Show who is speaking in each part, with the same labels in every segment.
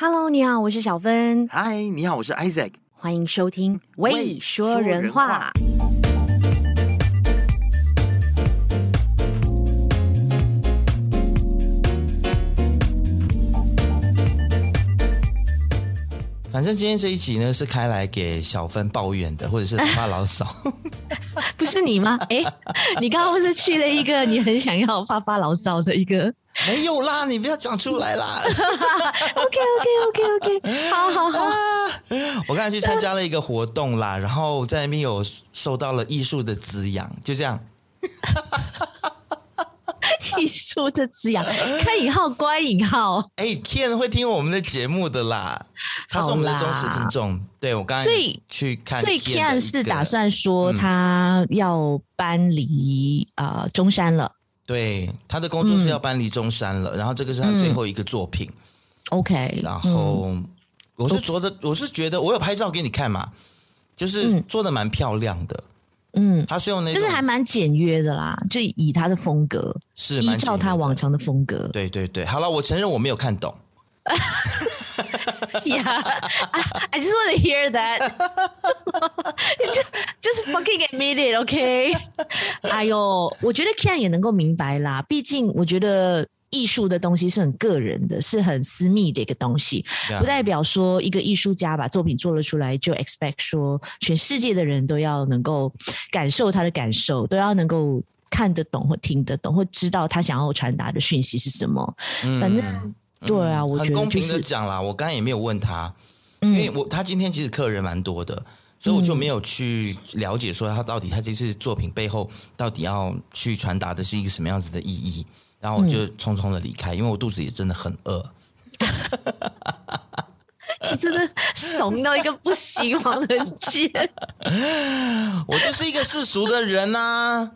Speaker 1: Hello，你好，我是小芬。
Speaker 2: 嗨，你好，我是 Isaac。
Speaker 1: 欢迎收听《未说人话》。
Speaker 2: 反正今天这一集呢，是开来给小芬抱怨的，或者是发牢骚。
Speaker 1: 不是你吗？哎，你刚刚不是去了一个你很想要发发牢骚的一个？
Speaker 2: 没有啦，你不要讲出来啦。
Speaker 1: OK OK OK OK，好好好。
Speaker 2: 我刚才去参加了一个活动啦，然后在那边有受到了艺术的滋养，就这样。
Speaker 1: 艺术的滋养，开引号，关引号。
Speaker 2: 哎，Ken 会听我们的节目的啦，他是我们的忠实听众。对，我刚才去看，
Speaker 1: 所以 Ken 是打算说他要搬离啊、嗯呃、中山了。
Speaker 2: 对，他的工作室要搬离中山了，嗯、然后这个是他最后一个作品。嗯、OK，然后、嗯、我是觉得，我是觉得，我有拍照给你看嘛，就是做的蛮漂亮的。嗯，他是用那，
Speaker 1: 就是还蛮简约的啦，就以他的风格，
Speaker 2: 是
Speaker 1: 依照他往常的风格。
Speaker 2: 对对对，好了，我承认我没有看懂。
Speaker 1: Yeah, I just want to hear that. just, just fucking admit it, OK? 哎呦，我觉得 Ken 也能够明白啦，毕竟我觉得。艺术的东西是很个人的，是很私密的一个东西.不代表说一个艺术家把作品做了出来就 expect 说全世界的人都要能够感受他的感受，都要能够看得懂或听得懂或知道他想要传达的讯息是什么。嗯、反正对啊，我很公平
Speaker 2: 的讲啦，我刚才也没有问他，因为我他今天其实客人蛮多的，所以我就没有去了解说他到底他这次作品背后到底要去传达的是一个什么样子的意义。然后我就匆匆的离开，嗯、因为我肚子也真的很饿。
Speaker 1: 你真的怂到一个不行，王仁杰。
Speaker 2: 我就是一个世俗的人呐、啊。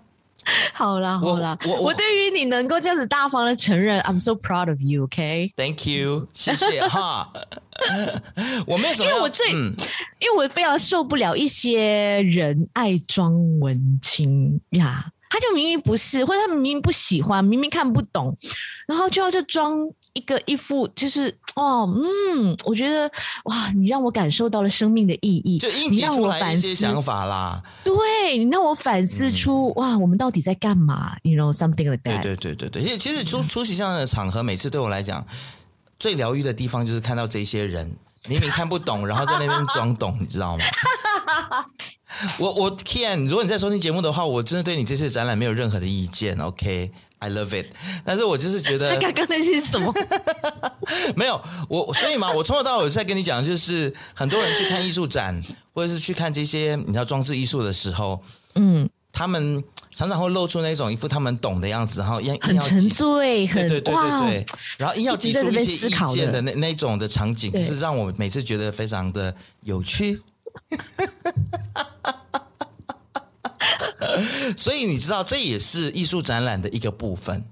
Speaker 1: 好 啦好啦，我我，我，对于你能够这样子大方的承认，I'm so proud of you. OK，Thank
Speaker 2: you，谢谢哈。我没有什么，
Speaker 1: 因为我最，嗯、因为我非常受不了一些人爱装文青呀。他就明明不是，或者他明明不喜欢，明明看不懂，然后就要就装一个一副，就是哦，嗯，我觉得哇，你让我感受到了生命的意义，
Speaker 2: 就硬挤出来一些想法啦。
Speaker 1: 对，你让我反思出、嗯、哇，我们到底在干嘛？You know something like that。
Speaker 2: 对对对对对，其实出出席这样的场合，每次对我来讲最疗愈的地方，就是看到这些人明明看不懂，然后在那边装懂，你知道吗？我我 Ken，如果你在收听节目的话，我真的对你这次展览没有任何的意见。OK，I、okay? love it。但是我就是觉得，
Speaker 1: 刚刚那些是什么？
Speaker 2: 没有我，所以嘛，我从头到尾在跟你讲，就是很多人去看艺术展，或者是去看这些你知道装置艺术的时候，嗯，他们常常会露出那种一副他们懂的样子，然后硬
Speaker 1: 很沉醉，很
Speaker 2: 对对对对对，然后硬要提出一些意见的那那种的场景，是让我每次觉得非常的有趣。所以你知道，这也是艺术展览的一个部分，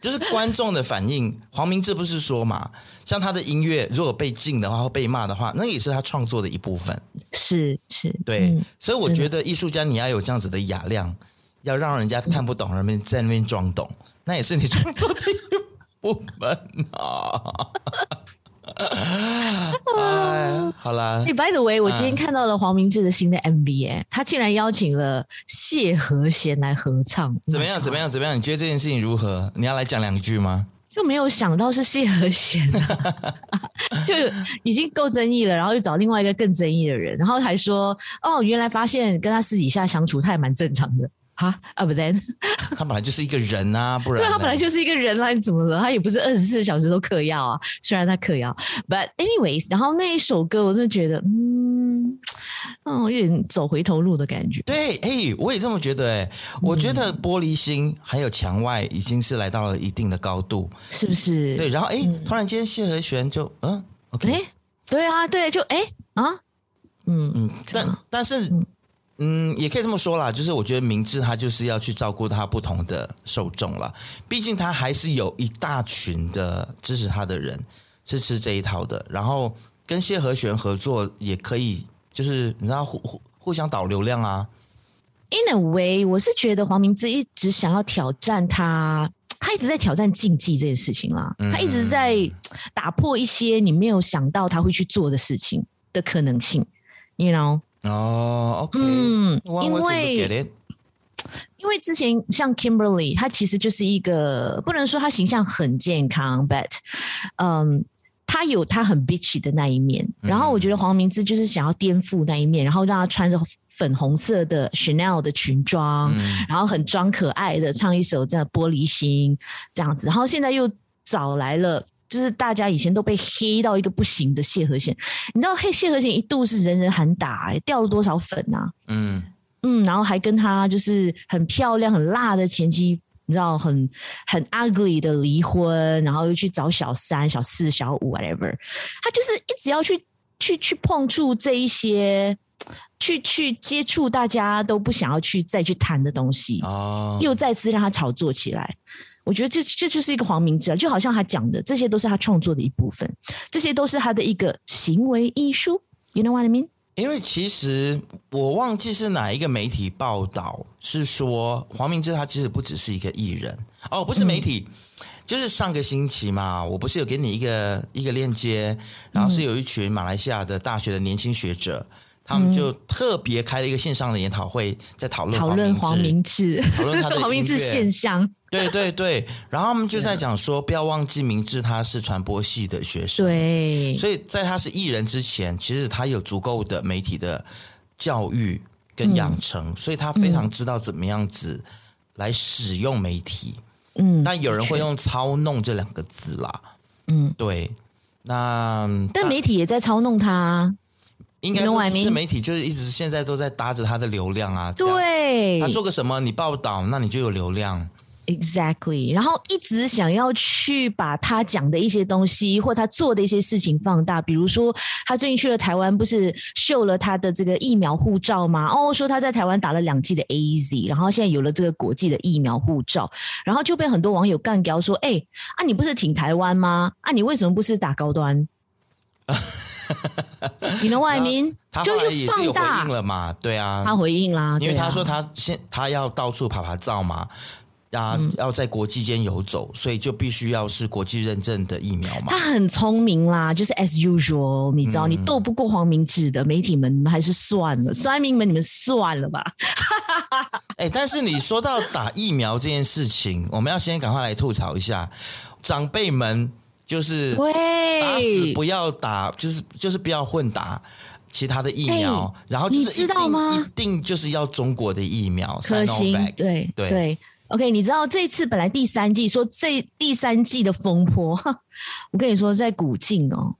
Speaker 2: 就是观众的反应。黄明志不是说嘛，像他的音乐，如果被禁的话或被骂的话，那也是他创作的一部分。
Speaker 1: 是是，
Speaker 2: 对。嗯、所以我觉得艺术家你要有这样子的雅量，要让人家看不懂，人们在那边装懂，那也是你创作的一部分啊。哎，好啦。
Speaker 1: 哎，by the way，我今天看到了黄明志的新的 MV，哎，他竟然邀请了谢和弦来合唱，
Speaker 2: 怎么样？怎么样？怎么样？你觉得这件事情如何？你要来讲两句吗？
Speaker 1: 就没有想到是谢和弦啊，就已经够争议了，然后又找另外一个更争议的人，然后还说，哦，原来发现跟他私底下相处，他也蛮正常的。哈啊，不对，
Speaker 2: 他本来就是一个人啊，不然
Speaker 1: 对，他本来就是一个人啊，你怎么了？他也不是二十四小时都嗑药啊，虽然他嗑药，but anyways，然后那一首歌，我真的觉得，嗯，嗯，有点走回头路的感觉。
Speaker 2: 对，哎，我也这么觉得，哎，我觉得玻璃心还有墙外已经是来到了一定的高度，
Speaker 1: 是不是？
Speaker 2: 对，然后哎，突然间谢和弦就嗯，OK，
Speaker 1: 哎，对啊，对，就哎啊，嗯
Speaker 2: 嗯，但但是。嗯，也可以这么说啦，就是我觉得明智他就是要去照顾他不同的受众了，毕竟他还是有一大群的支持他的人是吃这一套的，然后跟谢和弦合作也可以，就是你知道互互互相导流量啊。
Speaker 1: In a way，我是觉得黄明志一直想要挑战他他一直在挑战竞技这件事情啦，他一直在打破一些你没有想到他会去做的事情的可能性，you know？
Speaker 2: 哦，OK，
Speaker 1: 嗯，因为。因为之前像 Kimberly，她其实就是一个不能说她形象很健康，but，嗯，她有她很 bitchy 的那一面。然后我觉得黄明志就是想要颠覆那一面，然后让她穿着粉红色的 Chanel 的裙装，然后很装可爱的唱一首这样玻璃心这样子。然后现在又找来了，就是大家以前都被黑到一个不行的谢和弦。你知道黑谢和弦一度是人人喊打，欸，掉了多少粉啊？嗯。嗯，然后还跟他就是很漂亮、很辣的前妻，你知道，很很 ugly 的离婚，然后又去找小三、小四、小五，whatever。他就是一直要去去去碰触这一些，去去接触大家都不想要去再去谈的东西，哦，又再次让他炒作起来。我觉得这这就是一个黄明志啊，就好像他讲的，这些都是他创作的一部分，这些都是他的一个行为艺术。You know what I mean？
Speaker 2: 因为其实我忘记是哪一个媒体报道，是说黄明志他其实不只是一个艺人哦，不是媒体，嗯、就是上个星期嘛，我不是有给你一个一个链接，然后是有一群马来西亚的大学的年轻学者，嗯、他们就特别开了一个线上的研讨会，在讨论讨论黄明志，讨论他的 黄明志现象。对对对，然后他们就在讲说，不要忘记明志他是传播系的学生，
Speaker 1: 对，
Speaker 2: 所以在他是艺人之前，其实他有足够的媒体的教育跟养成，嗯、所以他非常知道怎么样子来使用媒体。嗯，但有人会用操弄这两个字啦。嗯，对，那
Speaker 1: 但媒体也在操弄他，
Speaker 2: 应该说是媒体就是一直现在都在搭着他的流量啊。对，他做个什么你报道，那你就有流量。
Speaker 1: Exactly，然后一直想要去把他讲的一些东西或他做的一些事情放大，比如说他最近去了台湾，不是秀了他的这个疫苗护照吗？哦，说他在台湾打了两剂的 AZ，然后现在有了这个国际的疫苗护照，然后就被很多网友干掉说：“哎，啊你不是挺台湾吗？啊你为什么不是打高端？” 你的外名就是放大
Speaker 2: 了嘛？对啊，
Speaker 1: 他回应啦，
Speaker 2: 因为他说他现他要到处爬爬照嘛。啊，要在国际间游走，所以就必须要是国际认证的疫苗嘛。
Speaker 1: 他很聪明啦，就是 as usual，你知道，你斗不过黄明志的媒体们，你们还是算了，酸民们，你们算了吧。
Speaker 2: 哎、欸，但是你说到打疫苗这件事情，我们要先赶快来吐槽一下长辈们，就是打死不要打，就是就是不要混打其他的疫苗，欸、然后就是你知道吗？一定就是要中国的疫苗，
Speaker 1: 可行，对对。对 OK，你知道这次本来第三季说这第三季的风波，我跟你说在古晋哦，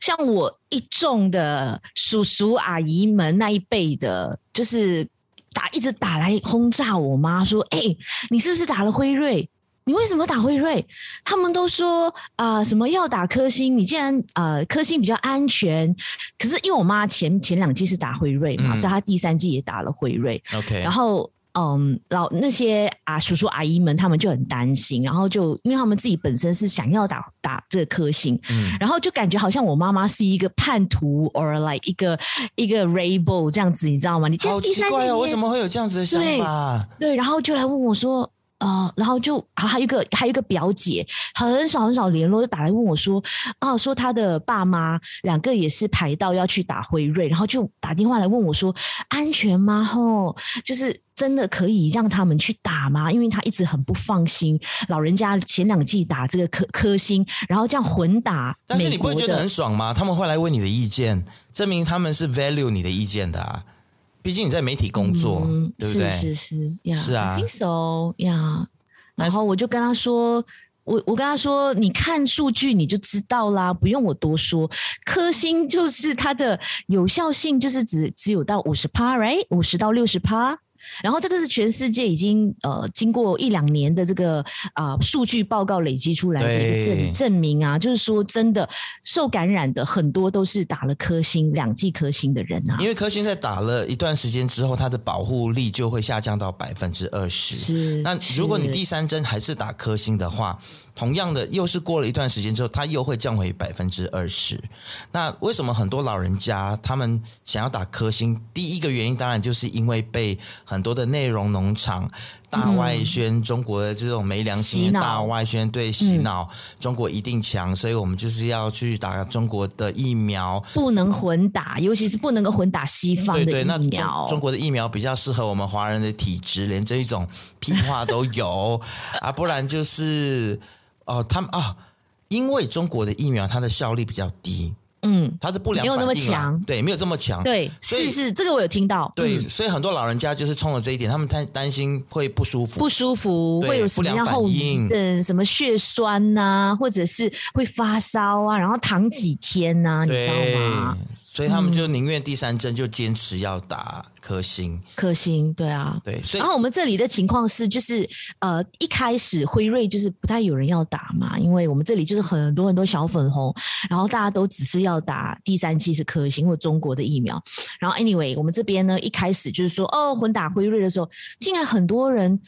Speaker 1: 像我一众的叔叔阿姨们那一辈的，就是打一直打来轰炸我妈，说：“哎、欸，你是不是打了辉瑞？你为什么打辉瑞？”他们都说啊、呃，什么要打科兴？你既然呃科兴比较安全，可是因为我妈前前两季是打辉瑞嘛，嗯、所以她第三季也打了辉瑞。OK，然后。嗯，老那些啊叔叔阿姨们，他们就很担心，然后就因为他们自己本身是想要打打这个科兴，嗯，然后就感觉好像我妈妈是一个叛徒，or like 一个一个 rebel 这样子，你知道吗？你
Speaker 2: 好奇怪哦，为什么会有这样子的想法？
Speaker 1: 对，对，然后就来问我说。啊、呃，然后就还还有一个还有一个表姐，很少很少联络，就打来问我说，啊，说他的爸妈两个也是排到要去打辉瑞，然后就打电话来问我说，安全吗？吼，就是真的可以让他们去打吗？因为他一直很不放心，老人家前两季打这个科科兴，然后这样混打，
Speaker 2: 但是你不会觉得很爽吗？他们会来问你的意见，证明他们是 value 你的意见的啊。毕竟你在媒体工作，嗯、对不对？
Speaker 1: 是是是，呀，
Speaker 2: 是啊，I
Speaker 1: think so 呀。然后我就跟他说，我我跟他说，你看数据你就知道啦，不用我多说。科星就是它的有效性就是只只有到五十趴，right？五十到六十趴。然后这个是全世界已经呃经过一两年的这个啊、呃、数据报告累积出来的一个证证明啊，就是说真的受感染的很多都是打了科兴两剂科兴的人啊。
Speaker 2: 因为科兴在打了一段时间之后，它的保护力就会下降到百分之二十。是，那如果你第三针还是打科兴的话，同样的又是过了一段时间之后，它又会降回百分之二十。那为什么很多老人家他们想要打科兴？第一个原因当然就是因为被很多的内容农场大外宣中国的这种没良心的大外宣，对洗脑中国一定强，所以我们就是要去打中国的疫苗，
Speaker 1: 不能混打，尤其是不能够混打西方的疫苗。对对，那中，
Speaker 2: 中国的疫苗比较适合我们华人的体质，连这一种屁话都有 啊，不然就是哦，他们啊，因为中国的疫苗它的效力比较低。
Speaker 1: 嗯，
Speaker 2: 它的不良
Speaker 1: 没有那么强，
Speaker 2: 对，没有这么强，
Speaker 1: 对，是是，这个我有听到，
Speaker 2: 对，所以很多老人家就是冲了这一点，他们担担心会不舒服，
Speaker 1: 不舒服，会有什么样后遗症，什么血栓呐、啊，或者是会发烧啊，然后躺几天呐、啊，你知道吗？
Speaker 2: 所以他们就宁愿第三针就坚持要打科兴，
Speaker 1: 科兴对啊，
Speaker 2: 对。所以
Speaker 1: 然后我们这里的情况是，就是呃一开始辉瑞就是不太有人要打嘛，因为我们这里就是很多很多小粉红，然后大家都只是要打第三期是科兴或中国的疫苗。然后 anyway，我们这边呢一开始就是说哦混打辉瑞的时候，竟然很多人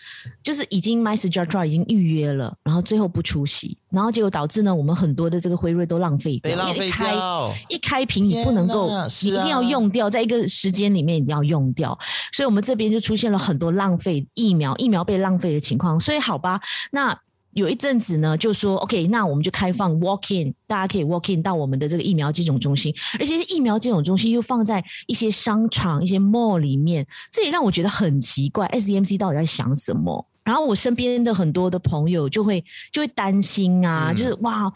Speaker 1: 就是已经 MySejahtera 已经预约了，然后最后不出席，然后结果导致呢我们很多的这个辉瑞都浪费掉，
Speaker 2: 浪费掉，
Speaker 1: 一开一开瓶你不能够。你一定要用掉，在一个时间里面一定要用掉，所以我们这边就出现了很多浪费疫苗、疫苗被浪费的情况。所以好吧，那有一阵子呢，就说 OK，那我们就开放 walk in，大家可以 walk in 到我们的这个疫苗接种中心，而且疫苗接种中心又放在一些商场、一些 mall 里面，这也让我觉得很奇怪，SEMC 到底在想什么？然后我身边的很多的朋友就会就会担心啊，嗯、就是哇。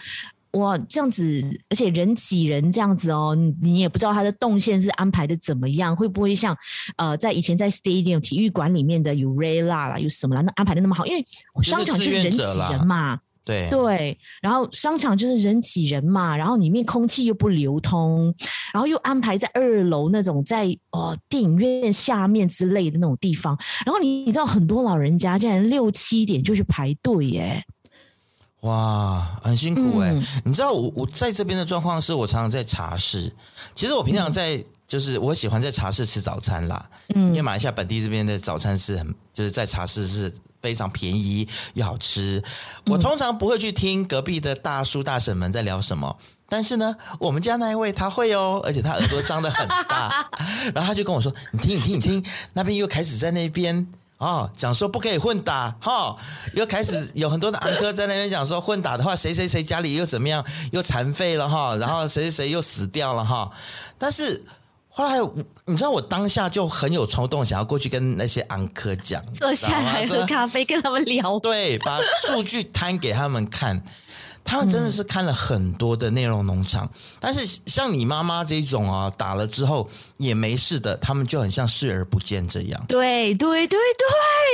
Speaker 1: 哇，这样子，而且人挤人这样子哦，你也不知道他的动线是安排的怎么样，会不会像呃，在以前在 stadium 体育馆里面的有 Rayla 啦，有什么啦，那安排的那么好？因为商场就是人挤人嘛，
Speaker 2: 对
Speaker 1: 对，然后商场就是人挤人嘛，然后里面空气又不流通，然后又安排在二楼那种在哦电影院下面之类的那种地方，然后你你知道很多老人家竟然六七点就去排队耶。
Speaker 2: 哇，很辛苦哎、欸！嗯、你知道我我在这边的状况是我常常在茶室。其实我平常在、嗯、就是我喜欢在茶室吃早餐啦。嗯，因为马来西亚本地这边的早餐是很就是在茶室是非常便宜又好吃。我通常不会去听隔壁的大叔大婶们在聊什么，但是呢，我们家那一位他会哦，而且他耳朵张得很大，然后他就跟我说：“你听，你听，你听，那边又开始在那边。”哦，讲说不可以混打，哈、哦，又开始有很多的安哥在那边讲说混打的话，谁谁谁家里又怎么样，又残废了哈，然后谁谁谁又死掉了哈。但是后来，你知道我当下就很有冲动，想要过去跟那些安科讲，
Speaker 1: 坐下来喝咖啡，跟他们聊，
Speaker 2: 对，把数据摊给他们看。他们真的是看了很多的内容农场，嗯、但是像你妈妈这种啊，打了之后也没事的，他们就很像视而不见这样。
Speaker 1: 对对对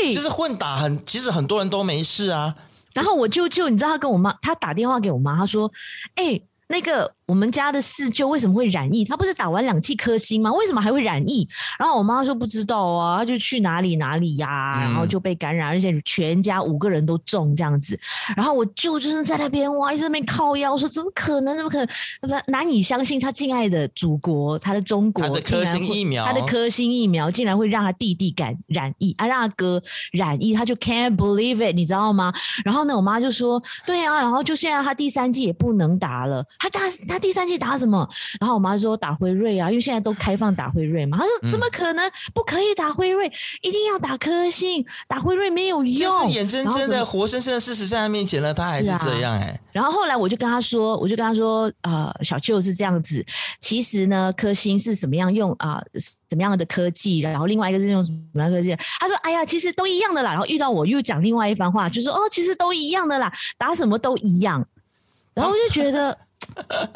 Speaker 1: 对，
Speaker 2: 就是混打很，其实很多人都没事啊。
Speaker 1: 然后我舅舅，你知道他跟我妈，他打电话给我妈，他说：“哎、欸，那个。”我们家的四舅为什么会染疫？他不是打完两剂科兴吗？为什么还会染疫？然后我妈说不知道啊，他就去哪里哪里呀、啊，然后就被感染，而且全家五个人都中这样子。然后我舅就是在那边哇，一直在那边靠腰，说怎么可能？怎么可能？难以相信他敬爱的祖国，他的中国，
Speaker 2: 他的科兴疫苗，
Speaker 1: 他的科兴疫苗竟然会让他弟弟感染疫，啊，让他哥染疫，他就 can't believe it，你知道吗？然后呢，我妈就说，对啊，然后就现在他第三剂也不能打了，他打他。他第三季打什么？然后我妈说打辉瑞啊，因为现在都开放打辉瑞嘛。她说怎么可能不可以打辉瑞？一定要打科兴，打辉瑞没有用。
Speaker 2: 就是眼睁睁的、活生生的事实在他面前了，他还是这样哎、欸。
Speaker 1: 然后后来我就跟他说，我就跟他说，呃，小舅是这样子。其实呢，科兴是什么样用啊？怎么样的科技？然后另外一个是用什么科技？他说，哎呀，其实都一样的啦。然后遇到我又讲另外一番话，就说哦，其实都一样的啦，打什么都一样。然后我就觉得。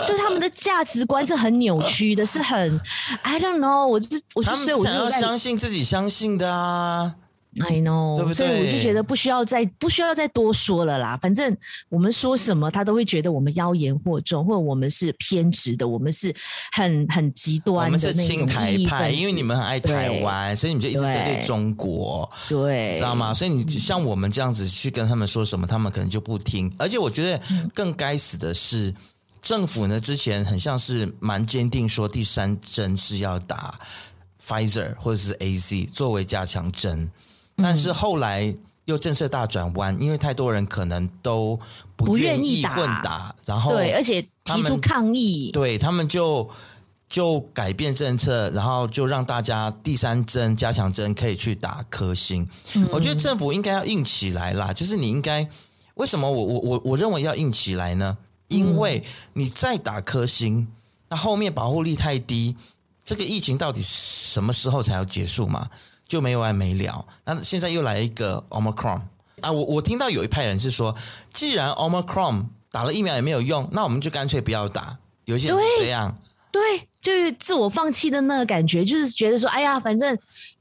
Speaker 1: 就他们的价值观是很扭曲的，是很 I don't know，我就是我就所以我就
Speaker 2: 要相信自己相信的啊
Speaker 1: ，I know，
Speaker 2: 对不对？
Speaker 1: 所以我就觉得不需要再不需要再多说了啦。反正我们说什么，他都会觉得我们妖言惑众，或者我们是偏执的，我们是很很极端的。我们是亲
Speaker 2: 台派，因为你们很爱台湾，所以你们就一直针对中国，
Speaker 1: 对，
Speaker 2: 知道吗？所以你像我们这样子去跟他们说什么，他们可能就不听。而且我觉得更该死的是。政府呢，之前很像是蛮坚定说第三针是要打 Pfizer 或者是 AZ 作为加强针，但是后来又政策大转弯，因为太多人可能都不愿意混打，打然后
Speaker 1: 对，而且提出抗议，
Speaker 2: 对他们就就改变政策，然后就让大家第三针加强针可以去打科兴。嗯、我觉得政府应该要硬起来啦，就是你应该为什么我我我我认为要硬起来呢？因为你再打颗星，那后面保护力太低，这个疫情到底什么时候才要结束嘛？就没完没了。那现在又来一个 Omicron 啊！我我听到有一派人是说，既然 Omicron 打了疫苗也没有用，那我们就干脆不要打。有一些人是这样。
Speaker 1: 对，就是自我放弃的那个感觉，就是觉得说，哎呀，反正，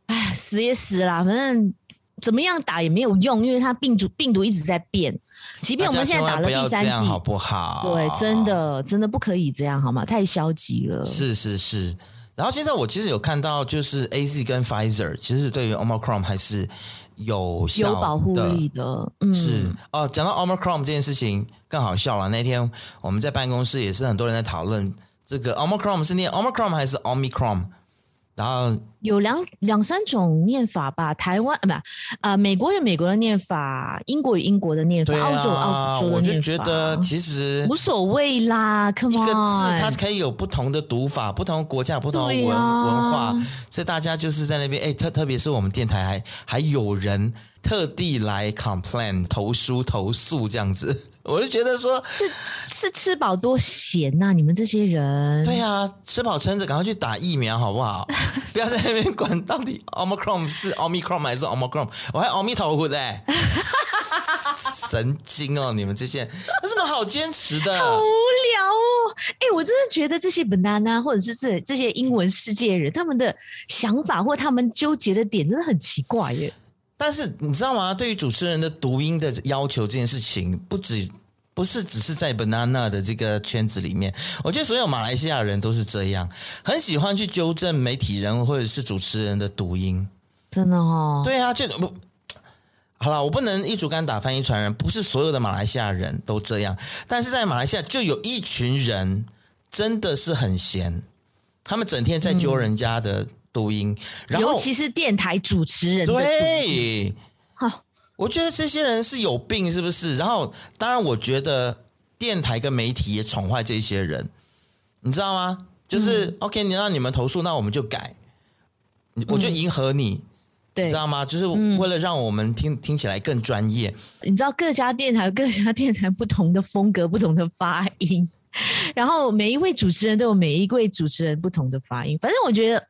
Speaker 1: 哎，死也死了，反正怎么样打也没有用，因为它病毒病毒一直在变。即便我们现在打了第三剂，
Speaker 2: 好不好？
Speaker 1: 对，真的真的不可以这样，好吗？太消极了。
Speaker 2: 是是是。然后现在我其实有看到，就是 AZ 跟 Pfizer，其实对于 Omicron 还是有效
Speaker 1: 有保护力的。嗯，
Speaker 2: 是哦。讲到 Omicron 这件事情更好笑了。那天我们在办公室也是很多人在讨论。这个 Omicron 是念 Omicron 还是 Omicron？然后
Speaker 1: 有两两三种念法吧。台湾啊，不，啊，美国有美国的念法，英国有英国的念法，澳洲有澳洲的念法。
Speaker 2: 我就觉得其实
Speaker 1: 无所谓啦，Come on，一个字
Speaker 2: 它可以有不同的读法，不同国家有不同的文、啊、文化，所以大家就是在那边，哎，特特别是我们电台还还有人特地来 complain 投书投诉这样子。我就觉得说，
Speaker 1: 是是吃饱多闲呐、啊！你们这些人，
Speaker 2: 对、啊，吃饱撑着，赶快去打疫苗好不好？不要在那边管到底 Omicron 是 Omicron 还是 Omicron，我还阿弥陀佛的，神经哦！你们这些人有什么好坚持的？
Speaker 1: 好无聊哦！哎，我真的觉得这些 banana 或者是这这些英文世界人，他们的想法或他们纠结的点真的很奇怪耶。
Speaker 2: 但是你知道吗？对于主持人的读音的要求这件事情，不止不是只是在 banana 的这个圈子里面，我觉得所有马来西亚人都是这样，很喜欢去纠正媒体人或者是主持人的读音。
Speaker 1: 真的哦？
Speaker 2: 对啊，就不好了。我不能一竹竿打翻一船人，不是所有的马来西亚人都这样。但是在马来西亚，就有一群人真的是很闲，他们整天在揪人家的。嗯读音，然后
Speaker 1: 尤其是电台主持人，
Speaker 2: 对，好，我觉得这些人是有病，是不是？然后，当然，我觉得电台跟媒体也宠坏这些人，你知道吗？就是、嗯、OK，你让你们投诉，那我们就改，我就迎合你，对、知道吗？就是为了让我们听、嗯、听起来更专业。
Speaker 1: 你知道各家电台各家电台不同的风格，不同的发音，然后每一位主持人都有每一位主持人不同的发音。反正我觉得。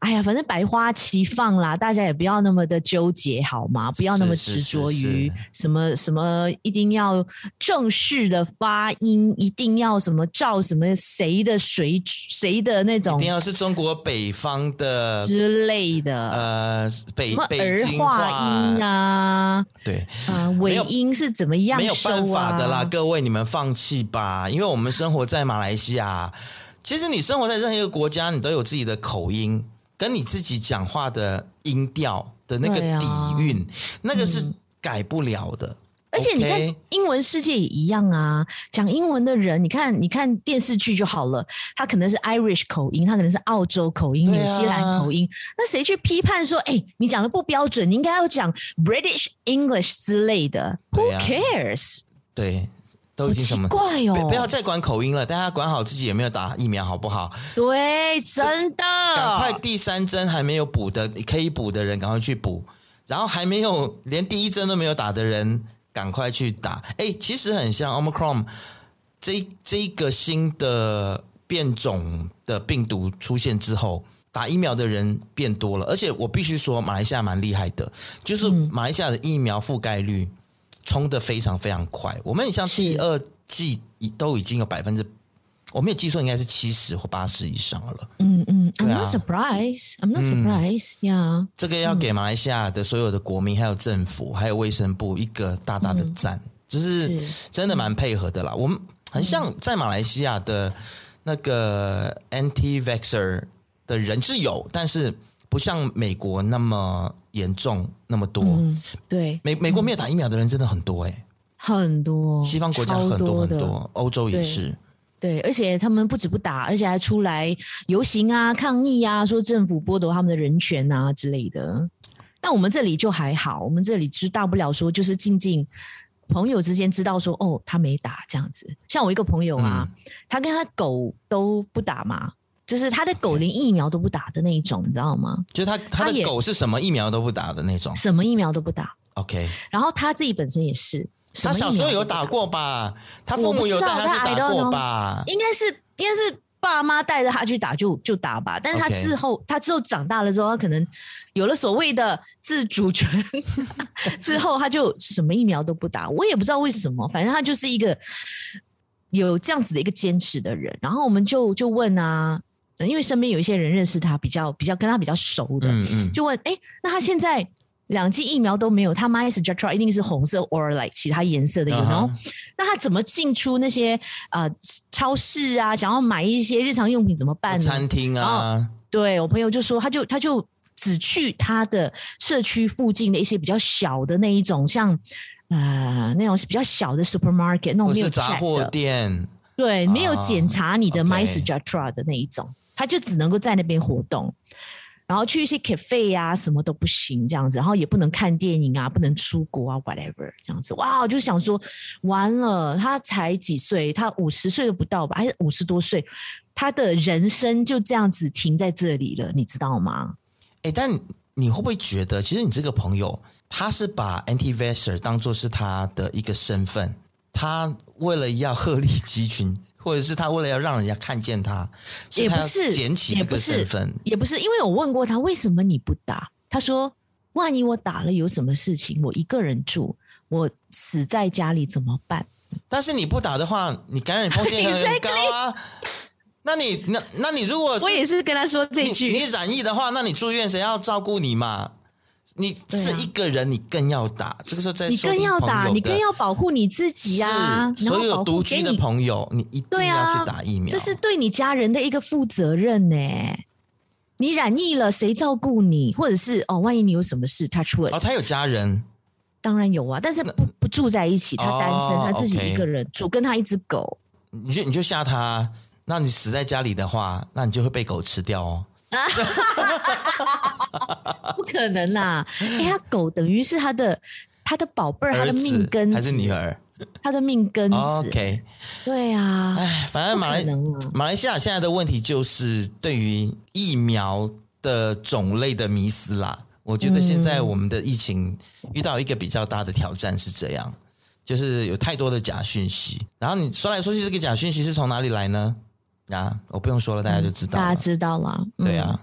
Speaker 1: 哎呀，反正百花齐放啦，大家也不要那么的纠结好吗？不要那么执着于什么什么，一定要正式的发音，一定要什么照什么谁的谁谁的那种，
Speaker 2: 一定要是中国北方的
Speaker 1: 之类的。呃，
Speaker 2: 北
Speaker 1: 什么儿化音啊？
Speaker 2: 对，
Speaker 1: 啊、呃，尾音是怎么样、啊？
Speaker 2: 没有办法的啦，各位你们放弃吧，因为我们生活在马来西亚。其实你生活在任何一个国家，你都有自己的口音。跟你自己讲话的音调的那个底蕴，啊、那个是改不了的。嗯、而
Speaker 1: 且你看英文世界也一样啊，讲英文的人，你看你看电视剧就好了，他可能是 Irish 口音，他可能是澳洲口音、纽西兰口音，那谁去批判说，哎，你讲的不标准，你应该要讲 British English 之类的？Who cares？
Speaker 2: 对。都已经什么？
Speaker 1: 怪哦！
Speaker 2: 不要再管口音了，大家管好自己有没有打疫苗，好不好？
Speaker 1: 对，真的。
Speaker 2: 赶快第三针还没有补的，可以补的人赶快去补，然后还没有连第一针都没有打的人，赶快去打。哎，其实很像 Omicron 这这一个新的变种的病毒出现之后，打疫苗的人变多了，而且我必须说，马来西亚蛮厉害的，就是马来西亚的疫苗覆盖率。冲的非常非常快，我们像第二季都已经有百分之，我没有记错，应该是七十或八十以上了。
Speaker 1: 嗯嗯，I'm not surprised. I'm not surprised. Yeah，
Speaker 2: 这个要给马来西亚的所有的国民、还有政府、还有卫生部一个大大的赞，就是真的蛮配合的啦。我们很像在马来西亚的那个 anti-vaxxer 的人是有，但是不像美国那么。严重那么多，嗯、
Speaker 1: 对
Speaker 2: 美美国没有打疫苗的人真的很多哎、欸，
Speaker 1: 很多
Speaker 2: 西方国家很多很多，欧洲也是
Speaker 1: 对，而且他们不止不打，而且还出来游行啊、抗议啊，说政府剥夺他们的人权啊之类的。那我们这里就还好，我们这里其实大不了说就是静静朋友之间知道说，哦，他没打这样子。哦，他没打这样子。像我一个朋友啊，嗯、他跟他狗都不打嘛。就是他的狗连疫苗都不打的那一种，你知道吗？
Speaker 2: 就是他他的狗是什么疫苗都不打的那种，
Speaker 1: 什么疫苗都不打。
Speaker 2: OK，
Speaker 1: 然后他自己本身也是，
Speaker 2: 他小时候有打过吧？他父母有带他去打过吧？
Speaker 1: 应该是应该是爸妈带着他去打就就打吧。但是他之后.他之后长大了之后，他可能有了所谓的自主权之后，他就什么疫苗都不打。我也不知道为什么，反正他就是一个有这样子的一个坚持的人。然后我们就就问啊。因为身边有一些人认识他，比较比较跟他比较熟的，嗯嗯，就问，哎，那他现在两剂疫苗都没有，他 MyAstraZeneca 一定是红色，or like 其他颜色的，you know？那他怎么进出那些呃超市啊？想要买一些日常用品怎么办呢？
Speaker 2: 餐厅啊？
Speaker 1: 对，我朋友就说，他就他就只去他的社区附近的一些比较小的那一种，像呃那种比较小的 supermarket，那种没有
Speaker 2: 杂货店，
Speaker 1: 对，没有检查你的 MyAstraZeneca 的那一种。他就只能够在那边活动，然后去一些 cafe 啊，什么都不行这样子，然后也不能看电影啊，不能出国啊，whatever 这样子。哇，我就想说，完了，他才几岁？他五十岁都不到吧？还是五十多岁？他的人生就这样子停在这里了，你知道吗？
Speaker 2: 哎，但你会不会觉得，其实你这个朋友，他是把 anti-vaxxer 当作是他的一个身份，他为了要鹤立鸡群。或者是他为了要让人家看见他，
Speaker 1: 也不是
Speaker 2: 捡起这个身份，
Speaker 1: 也不是，因为我问过他为什么你不打，他说万一我打了有什么事情，我一个人住，我死在家里怎么办？
Speaker 2: 但是你不打的话，你感染风险很高啊。那你那那你如果
Speaker 1: 我也是跟他说这句，
Speaker 2: 你染疫的话，那你住院谁要照顾你嘛？你是一个人，你更要打。啊、这个时候在
Speaker 1: 你更要打，你更要保护你自己啊！
Speaker 2: 所有独居的朋友，你一定要去打疫苗。
Speaker 1: 这是对你家人的一个负责任呢。你染疫了，谁照顾你？或者是哦，万一你有什么事，touch wood。
Speaker 2: 哦，他有家人，
Speaker 1: 当然有啊，但是不不住在一起，他单身，哦、他自己一个人住跟他一只狗。
Speaker 2: 你就你就吓他，那你死在家里的话，那你就会被狗吃掉哦。
Speaker 1: 不可能啦！哎、欸，他狗等于是他的他的宝贝儿，他的命根子
Speaker 2: 还是女儿，
Speaker 1: 他的命根子。
Speaker 2: OK，
Speaker 1: 对啊。
Speaker 2: 哎，反正马来马来西亚现在的问题就是对于疫苗的种类的迷思啦。我觉得现在我们的疫情遇到一个比较大的挑战是这样，就是有太多的假讯息。然后你说来说去，这个假讯息是从哪里来呢？啊，我不用说了，大家就知道了。
Speaker 1: 大家知道了，
Speaker 2: 对啊。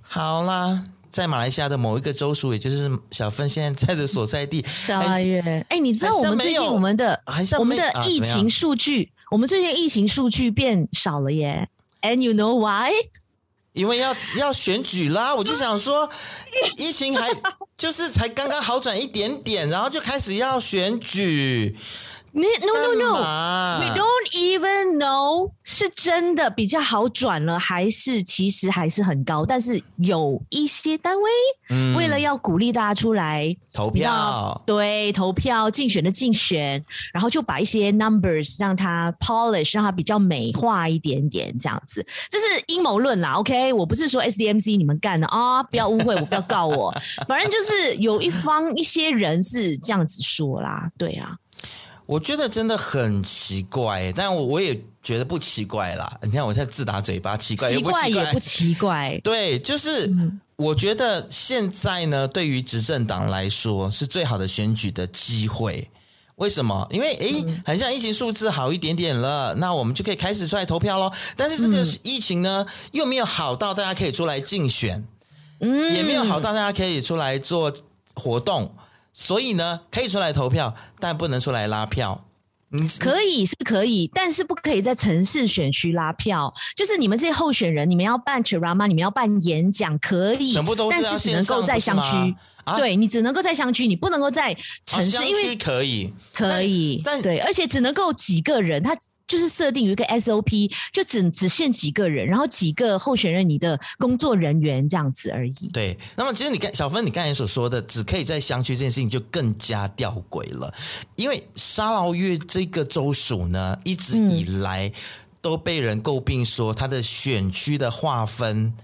Speaker 2: 好啦，在马来西亚的某一个州属，也就是小芬现在在的所在地，
Speaker 1: 十二月。哎，你知道我们最近我们的我们的疫情数据，我们最近疫情数据变少了耶。And you know why？
Speaker 2: 因为要要选举啦，我就想说，疫情还 就是才刚刚好转一点点，然后就开始要选举。你 no no no，we
Speaker 1: don't even know 是真的比较好转了，还是其实还是很高？但是有一些单位，嗯，为了要鼓励大家出来
Speaker 2: 投票，
Speaker 1: 对，投票竞选的竞选，然后就把一些 numbers 让它 polish，让它比较美化一点点，这样子，这是阴谋论啦。OK，我不是说 SDMC 你们干的啊，不要误会我，不要告我，反正就是有一方一些人是这样子说啦，对啊。
Speaker 2: 我觉得真的很奇怪，但我我也觉得不奇怪啦。你看我现在自打嘴巴，奇怪，奇怪
Speaker 1: 也不奇怪。
Speaker 2: 对，就是我觉得现在呢，对于执政党来说是最好的选举的机会。为什么？因为诶，很像疫情数字好一点点了，那我们就可以开始出来投票喽。但是这个疫情呢，又没有好到大家可以出来竞选，嗯，也没有好到大家可以出来做活动。所以呢，可以出来投票，但不能出来拉票。嗯，
Speaker 1: 可以是可以，但是不可以在城市选区拉票。就是你们这些候选人，你们要办 ceramah，你们要办演讲，可以，
Speaker 2: 全部都是
Speaker 1: 但是只能够在乡区。啊、对，你只能够在乡区，你不能够在城市，因为
Speaker 2: 可以，
Speaker 1: 可以，但对，而且只能够几个人，他。就是设定有一个 SOP，就只只限几个人，然后几个候选人，你的工作人员这样子而已。
Speaker 2: 对，那么其实你看小芬，你刚才所说的只可以在乡区这件事情就更加吊诡了，因为沙劳越这个州属呢，一直以来都被人诟病说它的选区的划分。嗯，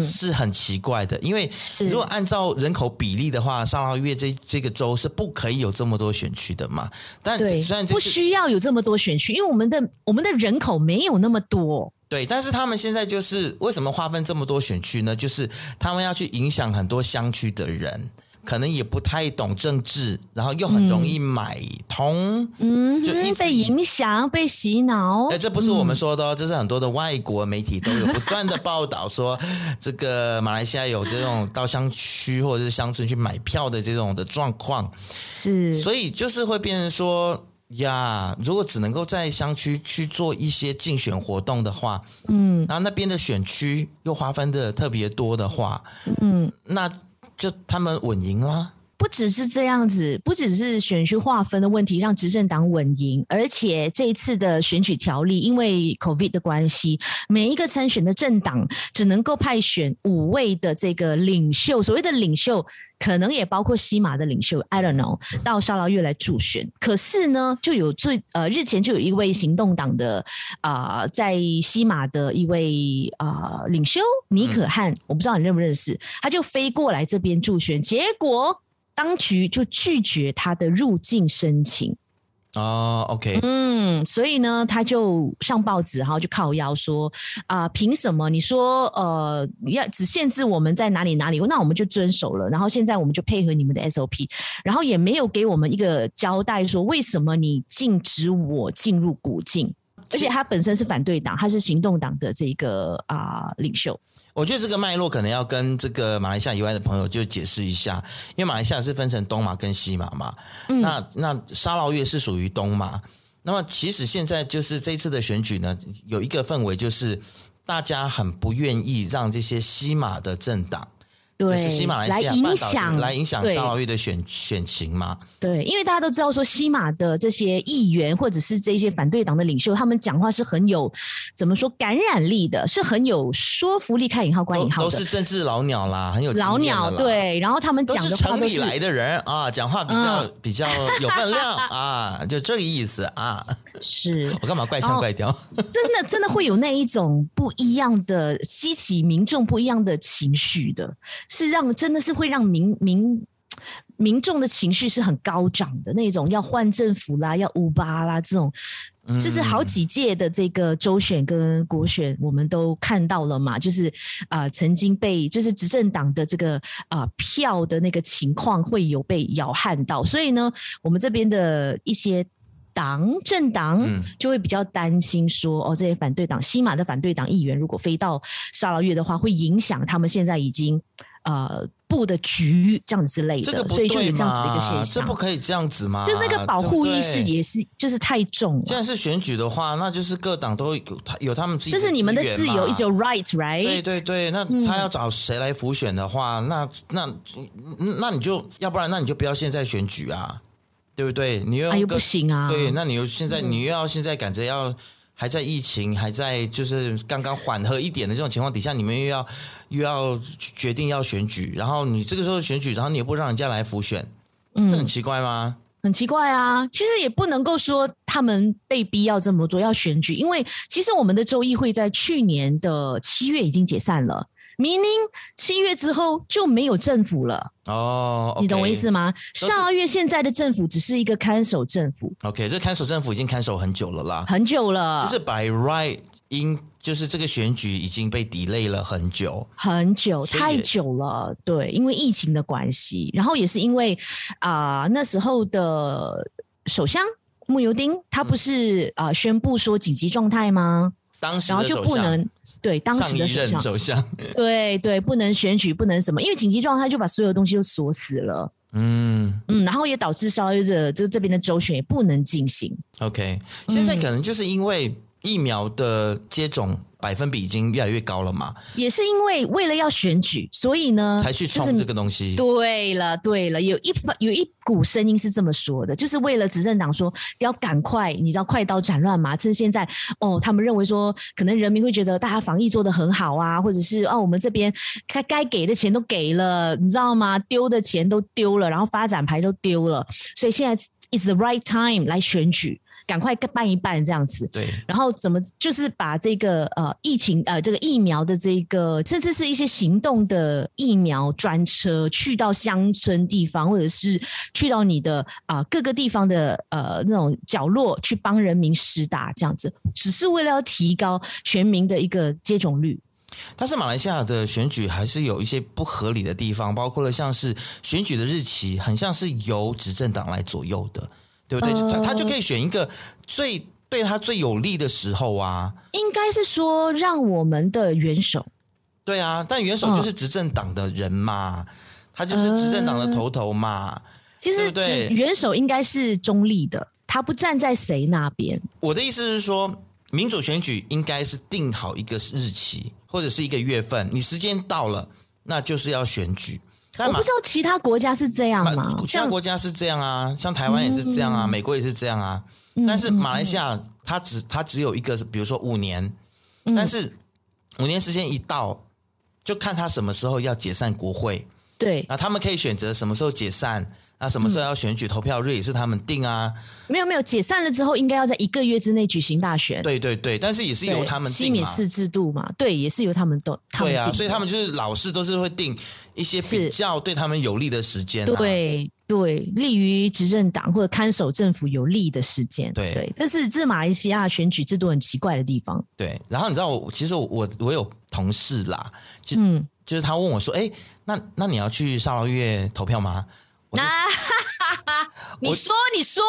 Speaker 2: 是很奇怪的，因为如果按照人口比例的话，上个月这这个州是不可以有这么多选区的嘛。但虽然、
Speaker 1: 不需要有这么多选区，因为我们的我们的人口没有那么多。
Speaker 2: 对，但是他们现在就是为什么划分这么多选区呢？就是他们要去影响很多乡区的人。可能也不太懂政治，然后又很容易买通，
Speaker 1: 嗯，就一直被影响、被洗脑。
Speaker 2: 哎，这不是我们说的哦，嗯、这是很多的外国媒体都有不断的报道说，这个马来西亚有这种到乡区或者是乡村去买票的这种的状况。
Speaker 1: 是，
Speaker 2: 所以就是会变成说呀，如果只能够在乡区去做一些竞选活动的话，嗯，然后那边的选区又划分的特别多的话，嗯，那。就他们稳赢啦，
Speaker 1: 不只是这样子，不只是选区划分的问题让执政党稳赢，而且这一次的选举条例，因为 COVID 的关系，每一个参选的政党只能够派选五位的这个领袖，所谓的领袖。可能也包括西马的领袖，I don't know，到沙劳越来助选。可是呢，就有最呃日前就有一位行动党的啊、呃，在西马的一位啊、呃、领袖尼可汉，我不知道你认不认识，他就飞过来这边助选，结果当局就拒绝他的入境申请。
Speaker 2: 哦、oh，OK，
Speaker 1: 嗯，所以呢，他就上报纸，然后就靠腰说啊，呃、凭什么你说呃，要只限制我们在哪里哪里，那我们就遵守了，然后现在我们就配合你们的 SOP，然后也没有给我们一个交代，说为什么你禁止我进入古境，而且他本身是反对党，他是行动党的这个啊、呃、领袖。
Speaker 2: 我觉得这个脉络可能要跟这个马来西亚以外的朋友就解释一下，因为马来西亚是分成东马跟西马嘛。嗯、那那沙劳越是属于东马。那么其实现在就是这次的选举呢，有一个氛围就是大家很不愿意让这些西马的政党。对，是西马来影响来影响沙劳越的选选情嘛？
Speaker 1: 对，因为大家都知道说西马的这些议员或者是这些反对党的领袖，他们讲话是很有怎么说感染力的，是很有说服力。开引号关引号
Speaker 2: 都，都是政治老鸟啦，很有
Speaker 1: 老鸟。对，然后他们讲的话都是
Speaker 2: 城里来的人啊，讲话比较、嗯、比较有分量 啊，就这个意思啊。
Speaker 1: 是
Speaker 2: 我干嘛怪腔怪调？
Speaker 1: 真的 真的会有那一种不一样的激起民众不一样的情绪的。是让真的是会让民民民众的情绪是很高涨的那种，要换政府啦，要乌巴啦，这种。就是好几届的这个州选跟国选，我们都看到了嘛，就是啊、呃，曾经被就是执政党的这个啊、呃、票的那个情况会有被摇撼到，所以呢，我们这边的一些党政党就会比较担心说，哦，这些反对党西马的反对党议员如果飞到沙劳越的话，会影响他们现在已经。呃，布的局这样之类的，
Speaker 2: 这个、
Speaker 1: 所以就有这样子的一个现象。
Speaker 2: 这不可以这样子吗？
Speaker 1: 就是那个保护意识也是，就是太重了。
Speaker 2: 既然是选举的话，那就是各党都有他有他们自己的，
Speaker 1: 这是你们的自由，is your right，right？
Speaker 2: 对对对，那他要找谁来辅选的话，嗯、那那那你就要不然，那你就不要现在选举啊，对不对？你又、
Speaker 1: 哎、又不行啊，
Speaker 2: 对，那你又现在你又要现在赶着要。还在疫情还在就是刚刚缓和一点的这种情况底下，你们又要又要决定要选举，然后你这个时候选举，然后你也不让人家来复选，嗯，这很奇怪吗？
Speaker 1: 很奇怪啊！其实也不能够说他们被逼要这么做要选举，因为其实我们的州议会在去年的七月已经解散了。明明七月之后就没有政府了哦，oh, okay. 你懂我意思吗？十二月现在的政府只是一个看守政府。
Speaker 2: OK，这看守政府已经看守很久了啦，
Speaker 1: 很久了。
Speaker 2: 就是 by right in，就是这个选举已经被 delay 了很久，
Speaker 1: 很久，太久了。对，因为疫情的关系，然后也是因为啊、呃、那时候的首相穆尤丁他不是啊、呃、宣布说紧急状态吗？
Speaker 2: 当时
Speaker 1: 然后就不能。对当时的首相，
Speaker 2: 首相
Speaker 1: 对对，不能选举，不能什么，因为紧急状态就把所有东西都锁死了。嗯嗯，然后也导致消费者这这这边的周选也不能进行。
Speaker 2: OK，现在可能就是因为疫苗的接种百分比已经越来越高了嘛，
Speaker 1: 也是因为为了要选举，所以呢
Speaker 2: 才去冲这个东西。
Speaker 1: 对了对了，有一分有一股声音是这么说的，就是为了执政党说要赶快，你知道快刀斩乱麻，趁现在哦，他们认为说可能人民会觉得大家防疫做得很好啊，或者是哦我们这边该该给的钱都给了，你知道吗？丢的钱都丢了，然后发展牌都丢了，所以现在 is the right time 来选举。赶快办一办这样子。
Speaker 2: 对，
Speaker 1: 然后怎么就是把这个呃疫情呃这个疫苗的这个，甚至是一些行动的疫苗专车，去到乡村地方，或者是去到你的啊、呃、各个地方的呃那种角落去帮人民施打这样子，只是为了要提高全民的一个接种率。
Speaker 2: 但是马来西亚的选举还是有一些不合理的地方，包括了像是选举的日期很像是由执政党来左右的，对不对？他、呃、他就可以选一个最对他最有利的时候啊。应
Speaker 1: 该是说让我们的元首，
Speaker 2: 对啊，但元首就是执政党的人嘛，呃、他就是执政党的头头嘛。
Speaker 1: 其实对，元首应该是中立的，他不站在谁那边。
Speaker 2: 我的意思是说，民主选举应该是定好一个日期。或者是一个月份，你时间到了，那就是要选举。但
Speaker 1: 我不知道其他国家是这样吗？
Speaker 2: 其他国家是这样啊，像台湾也是这样啊，嗯、美国也是这样啊。嗯、但是马来西亚它只它只有一个，比如说五年，嗯、但是五年时间一到，就看他什么时候要解散国会。
Speaker 1: 对，
Speaker 2: 啊他们可以选择什么时候解散。那什么时候要选举？投票日也是他们定啊。
Speaker 1: 没有没有，解散了之后应该要在一个月之内举行大选。
Speaker 2: 对对对，但是也是由他们。
Speaker 1: 西敏寺制度嘛，对，也是由他们都。
Speaker 2: 对啊，所以他们就是老是都是会定一些比较对他们有利的时间啊。
Speaker 1: 对对，利于执政党或者看守政府有利的时间。
Speaker 2: 对对，
Speaker 1: 这是这是马来西亚选举制度很奇怪的地方。
Speaker 2: 对，然后你知道我其实我我有同事啦，就嗯，就是他问我说：“哎，那那你要去沙劳越投票吗？”
Speaker 1: 那。你说，你说，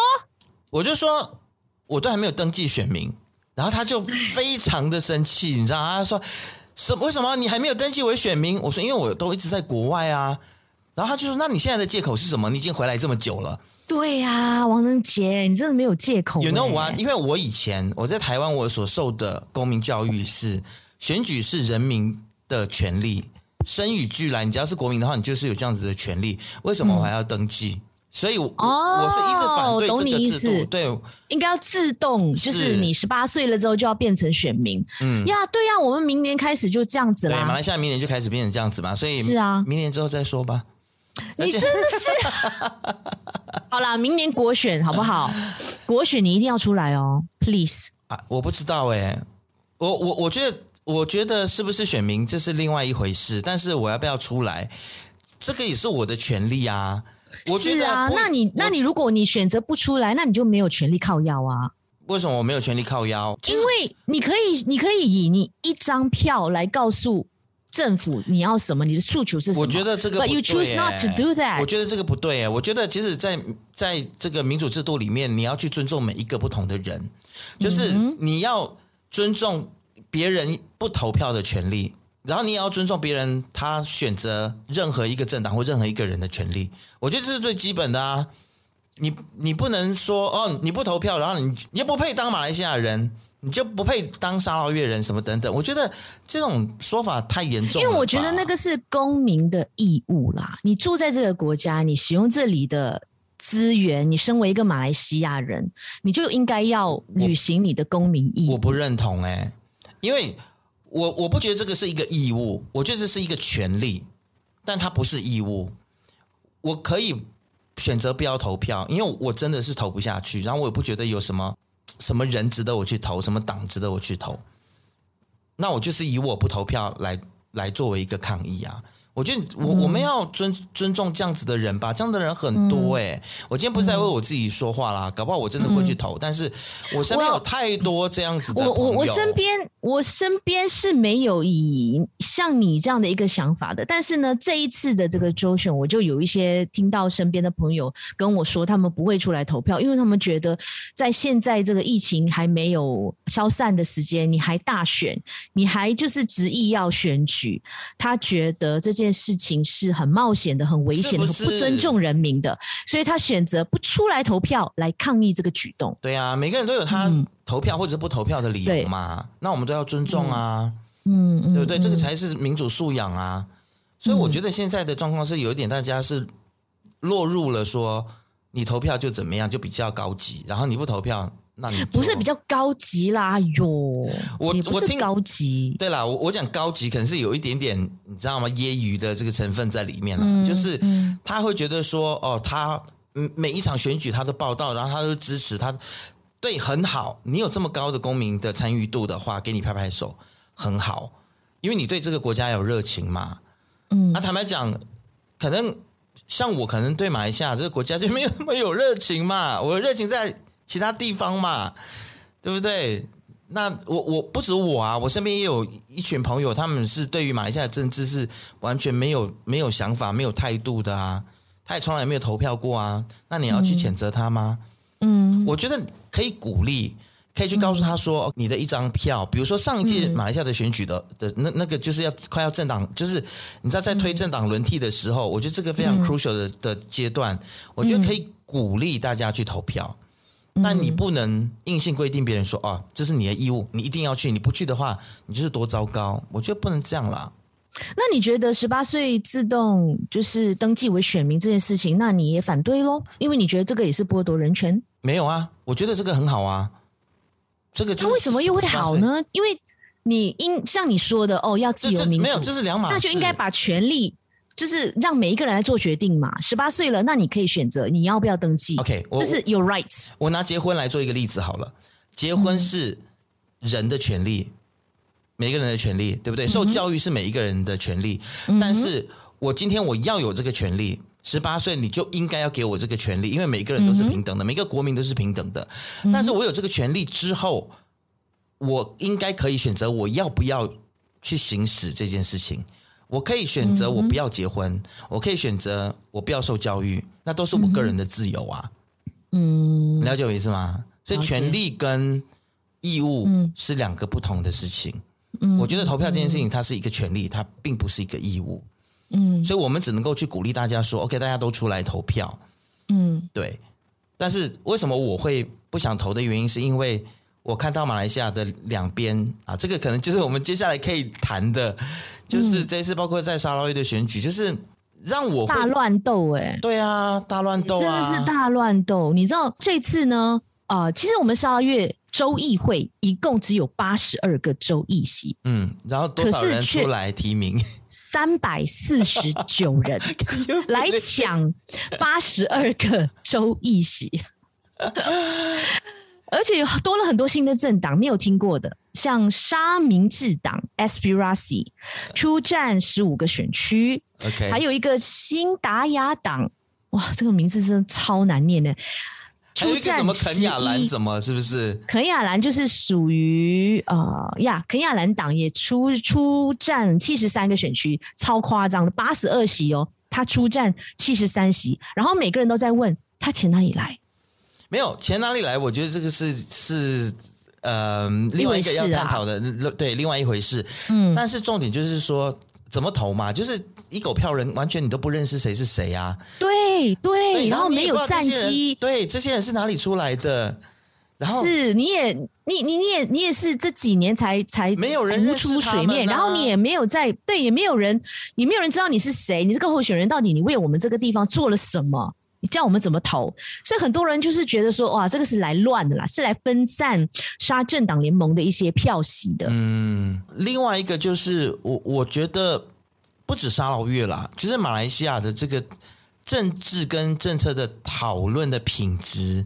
Speaker 2: 我就说，我都还没有登记选民，然后他就非常的生气，你知道吗？他说，什为什么你还没有登记为选民？我说，因为我都一直在国外啊。然后他就说，那你现在的借口是什么？你已经回来这么久了。
Speaker 1: 对呀，王能杰，你真的没有借口。
Speaker 2: You know what？因为我以前我在台湾，我所受的公民教育是，选举是人民的权利，生与俱来，你只要是国民的话，你就是有这样子的权利。为什么我还要登记？嗯所以我，我、哦、我是一直反对这个制度。懂你意思。对，
Speaker 1: 应该要自动，就是你十八岁了之后就要变成选民。嗯，呀，对呀，我们明年开始就这样子啦。
Speaker 2: 对，马来西亚明年就开始变成这样子嘛，所以
Speaker 1: 是啊，
Speaker 2: 明年之后再说吧。
Speaker 1: 你真的是，好啦，明年国选好不好？国选你一定要出来哦，please。
Speaker 2: 啊，我不知道哎、欸，我我我觉得，我觉得是不是选民这是另外一回事，但是我要不要出来，这个也是我的权利啊。
Speaker 1: 是啊，那你那你如果你选择不出来，那你就没有权利靠腰啊。
Speaker 2: 为什么我没有权利靠腰？
Speaker 1: 因为你可以，你可以以你一张票来告诉政府你要什么，你的诉求是什么。
Speaker 2: 我觉得这个不对。But
Speaker 1: you choose not to do that。
Speaker 2: 我觉得这个不对。我觉得其实在在这个民主制度里面，你要去尊重每一个不同的人，就是你要尊重别人不投票的权利。然后你也要尊重别人，他选择任何一个政党或任何一个人的权利，我觉得这是最基本的啊。你你不能说哦，你不投票，然后你你又不配当马来西亚人，你就不配当沙捞越人什么等等。我觉得这种说法太严重了。
Speaker 1: 因为我觉得那个是公民的义务啦。你住在这个国家，你使用这里的资源，你身为一个马来西亚人，你就应该要履行你的公民义务。
Speaker 2: 我，我不认同哎、欸，因为。我我不觉得这个是一个义务，我觉得这是一个权利，但它不是义务。我可以选择不要投票，因为我真的是投不下去，然后我也不觉得有什么什么人值得我去投，什么党值得我去投。那我就是以我不投票来来作为一个抗议啊。我觉得我我们要尊尊重这样子的人吧，这样的人很多哎、我今天不是在为我自己说话啦，搞不好我真的会去投，嗯、但是我身边有太多这样子的。
Speaker 1: 我我我身边我身边是没有以像你这样的一个想法的，但是呢，这一次的这个周选，我就有一些听到身边的朋友跟我说，他们不会出来投票，因为他们觉得在现在这个疫情还没有消散的时间，你还大选，你还就是执意要选举，他觉得这件。事情是很冒险的、很危险的、很不尊重人民的，所以他选择不出来投票来抗议这个举动。
Speaker 2: 对啊，每个人都有他投票或者不投票的理由嘛，嗯、那我们都要尊重啊，
Speaker 1: 嗯，嗯
Speaker 2: 对不对？这个才是民主素养啊。所以我觉得现在的状况是有一点，大家是落入了说你投票就怎么样，就比较高级，然后你不投票。那你
Speaker 1: 不是比较高级啦哟，我我听高级，
Speaker 2: 对啦，我我讲高级可能是有一点点，你知道吗？业余的这个成分在里面了，嗯、就是他会觉得说，哦，他每一场选举他都报道，然后他都支持他，对，很好。你有这么高的公民的参与度的话，给你拍拍手，很好，因为你对这个国家有热情嘛。嗯，那坦白讲，可能像我，可能对马来西亚这个国家就没有 那么有热情嘛。我的热情在其他地方嘛，对不对？那我我不止我啊，我身边也有一群朋友，他们是对于马来西亚的政治是完全没有没有想法、没有态度的啊。他也从来没有投票过啊。那你要去谴责他吗？嗯，我觉得可以鼓励，可以去告诉他说，嗯、你的一张票，比如说上一届马来西亚的选举的的那那个就是要快要政党，就是你知道在推政党轮替的时候，我觉得这个非常 crucial 的的阶段，我觉得可以鼓励大家去投票。但你不能硬性规定别人说哦，这是你的义务，你一定要去，你不去的话，你就是多糟糕。我觉得不能这样啦。
Speaker 1: 那你觉得十八岁自动就是登记为选民这件事情，那你也反对喽？因为你觉得这个也是剥夺人权？
Speaker 2: 没有啊，我觉得这个很好啊。这个
Speaker 1: 他为什么又会好呢？因为你应像你说的哦，要自由民主，
Speaker 2: 没有，这是两码事，
Speaker 1: 那就应该把权力。就是让每一个人来做决定嘛。十八岁了，那你可以选择你要不要登记。
Speaker 2: OK，
Speaker 1: 这是 your right。
Speaker 2: 我拿结婚来做一个例子好了。结婚是人的权利，嗯、每一个人的权利，对不对？受教育是每一个人的权利。嗯、但是我今天我要有这个权利，十八岁你就应该要给我这个权利，因为每个人都是平等的，嗯、每个国民都是平等的。但是我有这个权利之后，我应该可以选择我要不要去行使这件事情。我可以选择我不要结婚，嗯、我可以选择我不要受教育，那都是我个人的自由啊。嗯，了解我意思吗？所以权利跟义务是两个不同的事情。嗯，我觉得投票这件事情它是一个权利，它并不是一个义务。嗯，所以我们只能够去鼓励大家说：“OK，大家都出来投票。”嗯，对。但是为什么我会不想投的原因，是因为。我看到马来西亚的两边啊，这个可能就是我们接下来可以谈的，就是这次包括在沙捞越的选举，就是让我
Speaker 1: 大乱斗哎，
Speaker 2: 对啊，大乱斗啊，
Speaker 1: 真的是大乱斗。你知道这次呢？啊、呃，其实我们沙捞越州议会一共只有八十二个州议席，
Speaker 2: 嗯，然后多少人出来提名？
Speaker 1: 三百四十九人 来抢八十二个州议席。而且多了很多新的政党，没有听过的，像沙明治党 （Aspirasi） 出战十五个选区，OK，还有一个新达雅党，哇，这个名字真的超难念的。出战
Speaker 2: 什么肯亚兰？什么是不是？
Speaker 1: 肯亚兰就是属于呃呀，肯亚兰党也出出战七十三个选区，超夸张的八十二席哦，他出战七十三席，然后每个人都在问他钱哪里来。
Speaker 2: 没有钱哪里来？我觉得这个是是呃另外一个要探讨的，啊、对，另外一回事。嗯，但是重点就是说怎么投嘛，就是一狗票人，完全你都不认识谁是谁啊？
Speaker 1: 对对，然后没有战绩，
Speaker 2: 对，这些人是哪里出来的？然后
Speaker 1: 是你也你你你也你也是这几年才才没有人浮出水面，啊、然后你也没有在对，也没有人，也没有人知道你是谁，你这个候选人到底你为我们这个地方做了什么？你叫我们怎么投？所以很多人就是觉得说，哇，这个是来乱的啦，是来分散沙政党联盟的一些票席的。
Speaker 2: 嗯，另外一个就是我我觉得不止沙捞越啦，就是马来西亚的这个政治跟政策的讨论的品质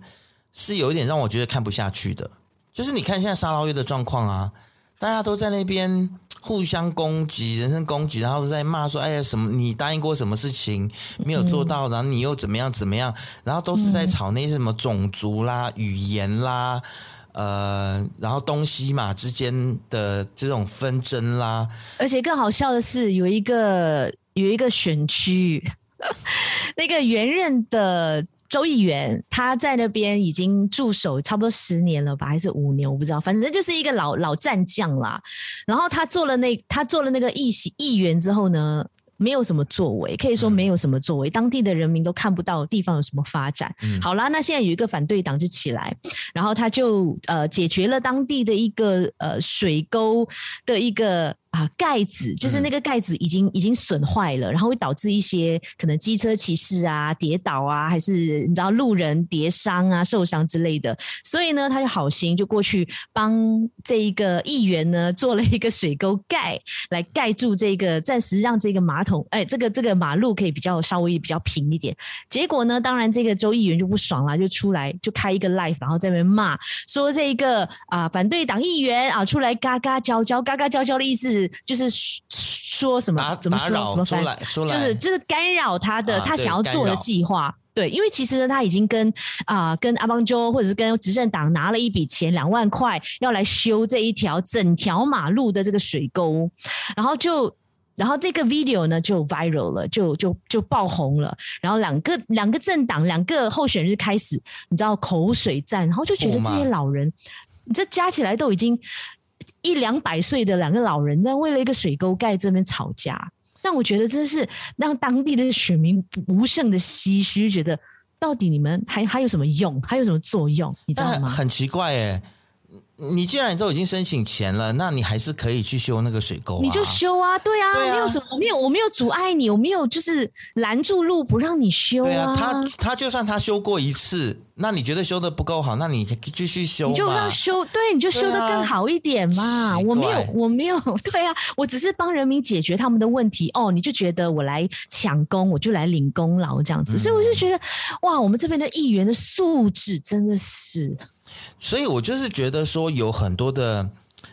Speaker 2: 是有一点让我觉得看不下去的。就是你看现在沙捞越的状况啊，大家都在那边。互相攻击，人身攻击，然后在骂说：“哎呀，什么你答应过什么事情没有做到，然后你又怎么样怎么样？”然后都是在吵那些什么种族啦、语言啦，呃，然后东西嘛之间的这种纷争啦。
Speaker 1: 而且更好笑的是，有一个有一个选区，那个原任的。州议员他在那边已经驻守差不多十年了吧，还是五年？我不知道，反正就是一个老老战将啦。然后他做了那他做了那个议席议员之后呢，没有什么作为，可以说没有什么作为，当地的人民都看不到地方有什么发展。嗯、好啦，那现在有一个反对党就起来，然后他就呃解决了当地的一个呃水沟的一个啊，盖子就是那个盖子已经、嗯、已经损坏了，然后会导致一些可能机车骑士啊跌倒啊，还是你知道路人跌伤啊、受伤之类的。所以呢，他就好心就过去帮这一个议员呢做了一个水沟盖，来盖住这个，暂时让这个马桶，哎，这个这个马路可以比较稍微比较平一点。结果呢，当然这个州议员就不爽了，就出来就开一个 live，然后在那边骂说这一个啊反对党议员啊出来嘎嘎叫叫，嘎嘎叫叫的意思。就是说什么怎么说怎么翻，就是就是干扰他的他想要做的计划。对，因为其实呢，他已经跟啊跟阿邦州或者是跟执政党拿了一笔钱两万块，要来修这一条整条马路的这个水沟，然后就然后这个 video 呢就 viral 了，就就就爆红了。然后两个两个政党两个候选人就开始你知道口水战，然后就觉得这些老人，你这加起来都已经。一两百岁的两个老人在为了一个水沟盖这边吵架，但我觉得真是让当地的选民无限的唏嘘，觉得到底你们还还有什么用，还有什么作用？你知道吗？
Speaker 2: 很奇怪哎。你既然都已经申请钱了，那你还是可以去修那个水沟啊。
Speaker 1: 你就修啊，对啊，对啊，没有什么，我没有，我没有阻碍你，我没有就是拦住路不让你修啊。对啊，
Speaker 2: 他他就算他修过一次，那你觉得修的不够好，那你继续修，
Speaker 1: 你就让修，对，你就修的更好一点嘛。啊，我没有，我没有，对啊，我只是帮人民解决他们的问题。哦，你就觉得我来抢功，我就来领功劳这样子，嗯，所以我就觉得哇，我们这边的议员的素质真的是。
Speaker 2: 所以我就是觉得说，有很多的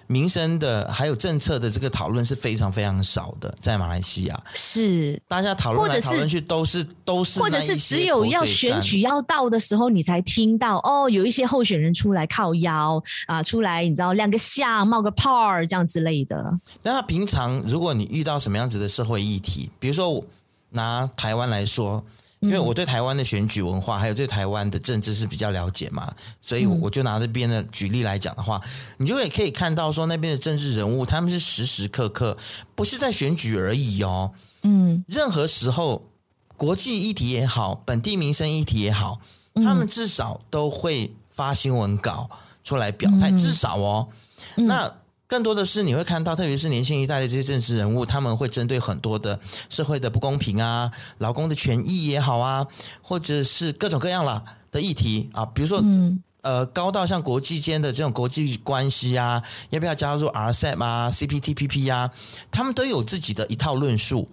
Speaker 2: 民生的，还有政策的这个讨论是非常非常少的，在马来西亚
Speaker 1: 是
Speaker 2: 大家讨论来讨论去都是都是，
Speaker 1: 或者是只有要选举要到的时候，你才听到哦，有一些候选人出来靠腰啊，出来你知道亮个相、冒个泡儿这样之类的。
Speaker 2: 那他平常如果你遇到什么样子的社会议题，比如说拿台湾来说。因为我对台湾的选举文化，还有对台湾的政治是比较了解嘛，所以我就拿这边的举例来讲的话，你就会可以看到说那边的政治人物，他们是时时刻刻不是在选举而已哦，嗯，任何时候国际议题也好，本地民生议题也好，他们。至少都会发新闻稿出来表态，至少哦，那。更多的是你会看到，特别是年轻一代的这些政治人物，他们会针对很多的社会的不公平啊、劳工的权益也好啊，或者是各种各样啦的议题啊，比如说，嗯，呃，高到像国际间的这种国际关系啊，要不要加入 RCEP 啊、CPTPP 啊，他们都有自己的一套论述，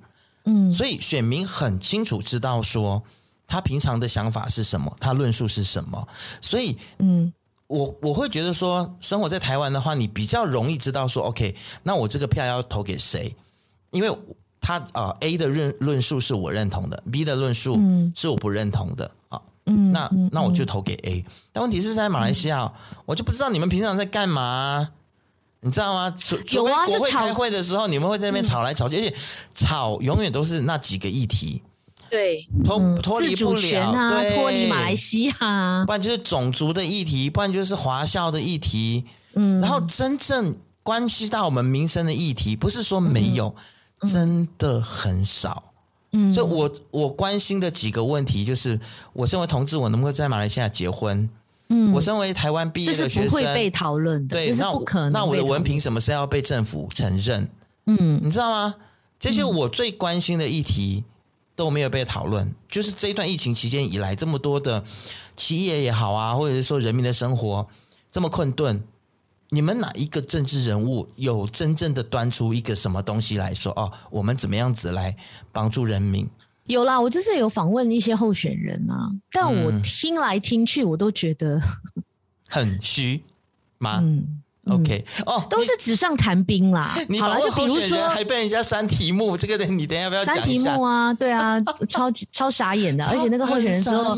Speaker 2: 嗯，所以选民很清楚知道说他平常的想法是什么，他论述是什么，所以，嗯。我我会觉得说，生活在台湾的话，你比较容易知道说，OK，那我这个票要投给谁？因为他啊、呃、A 的论论述是我认同的，B 的论述是我不认同的啊。嗯，那那我就投给 A。但问题是在马来西亚，我就不知道你们平常在干嘛，你知道吗？除除非国会开会的时候，你们会在那边吵来吵去，而且吵永远都是那几个议题。
Speaker 1: 对，
Speaker 2: 脱脱离不了
Speaker 1: 啊，脱离马来西亚，
Speaker 2: 不然就是种族的议题，不然就是华校的议题。嗯，然后真正关系到我们民生的议题，不是说没有，嗯、真的很少。嗯，所以我我关心的几个问题，就是我身为同志，我能不能在马来西亚结婚？嗯，我身为台湾毕业的学生，
Speaker 1: 不会被讨论的，
Speaker 2: 对，那不可能。那我的文凭什么是要被政府承认？嗯，你知道吗？这些我最关心的议题。都没有被讨论，就是这一段疫情期间以来，这么多的企业也好啊，或者是说人民的生活这么困顿，你们哪一个政治人物有真正的端出一个什么东西来说？哦，我们怎么样子来帮助人民？
Speaker 1: 有啦，我就是有访问一些候选人啊，但我听来听去，我都觉得、嗯、
Speaker 2: 很虚吗？嗯。OK，哦，
Speaker 1: 都是纸上谈兵啦。好了，就比如说
Speaker 2: 还被人家删题目，这个你等一下不要讲
Speaker 1: 删题目啊？对啊，超级超傻眼的。而且那个候选人说，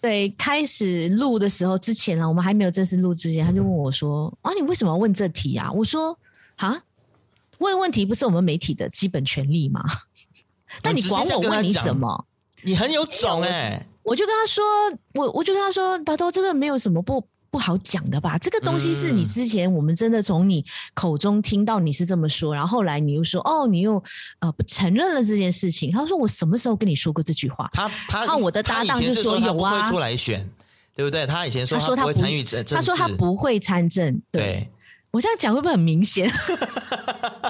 Speaker 1: 对，开始录的时候之前呢，我们还没有正式录之前，他就问我说：“啊，你为什么要问这题啊？”我说：“啊，问问题不是我们媒体的基本权利吗？那你管我问你什么？
Speaker 2: 你很有种哎！”
Speaker 1: 我就跟他说：“我我就跟他说，大头这个没有什么不。”不好讲的吧？这个东西是你之前我们真的从你口中听到你是这么说，然后后来你又说哦，你又呃不承认了这件事情。他说我什么时候跟你说过这句话？
Speaker 2: 他他我的搭档就说有啊，会出来选，对不对？他以前说他说他不会参与政，
Speaker 1: 他说他不会参政。对，对我这样讲会不会很明显？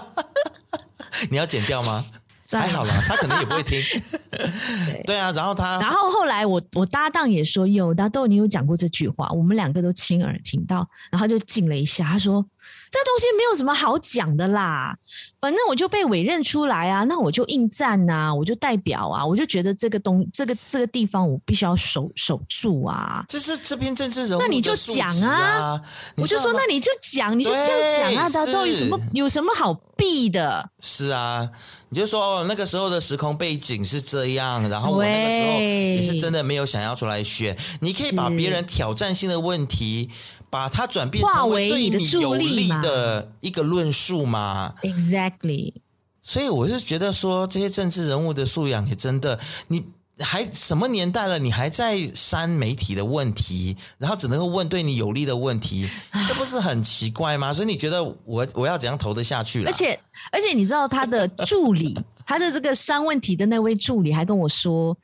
Speaker 2: 你要剪掉吗？还好啦，他可能也不会听。
Speaker 1: 对，
Speaker 2: 对啊，然后他，
Speaker 1: 然后后来我我搭档也说有，大豆你有讲过这句话，我们两个都亲耳听到，然后就静了一下，他说。这东西没有什么好讲的啦，反正我就被委任出来啊，那我就应战呐、啊，我就代表啊，我就觉得这个东这个这个地方我必须要守守住啊。
Speaker 2: 这是这篇政治人物、啊，
Speaker 1: 那你就讲啊，我就说那你就讲，你就这样讲啊，大家都有什么有什么好避的？
Speaker 2: 是啊，你就说哦，那个时候的时空背景是这样，然后我那个时候也是真的没有想要出来选，你可以把别人挑战性的问题。把它转变成为对你有利的一个论述嘛
Speaker 1: ？Exactly。
Speaker 2: 所以我是觉得说，这些政治人物的素养也真的，你还什么年代了，你还在删媒体的问题，然后只能够问对你有利的问题，这不是很奇怪吗？所以你觉得我我要怎样投得下去？
Speaker 1: 而且而且你知道他的助理，他的这个删问题的那位助理还跟我说。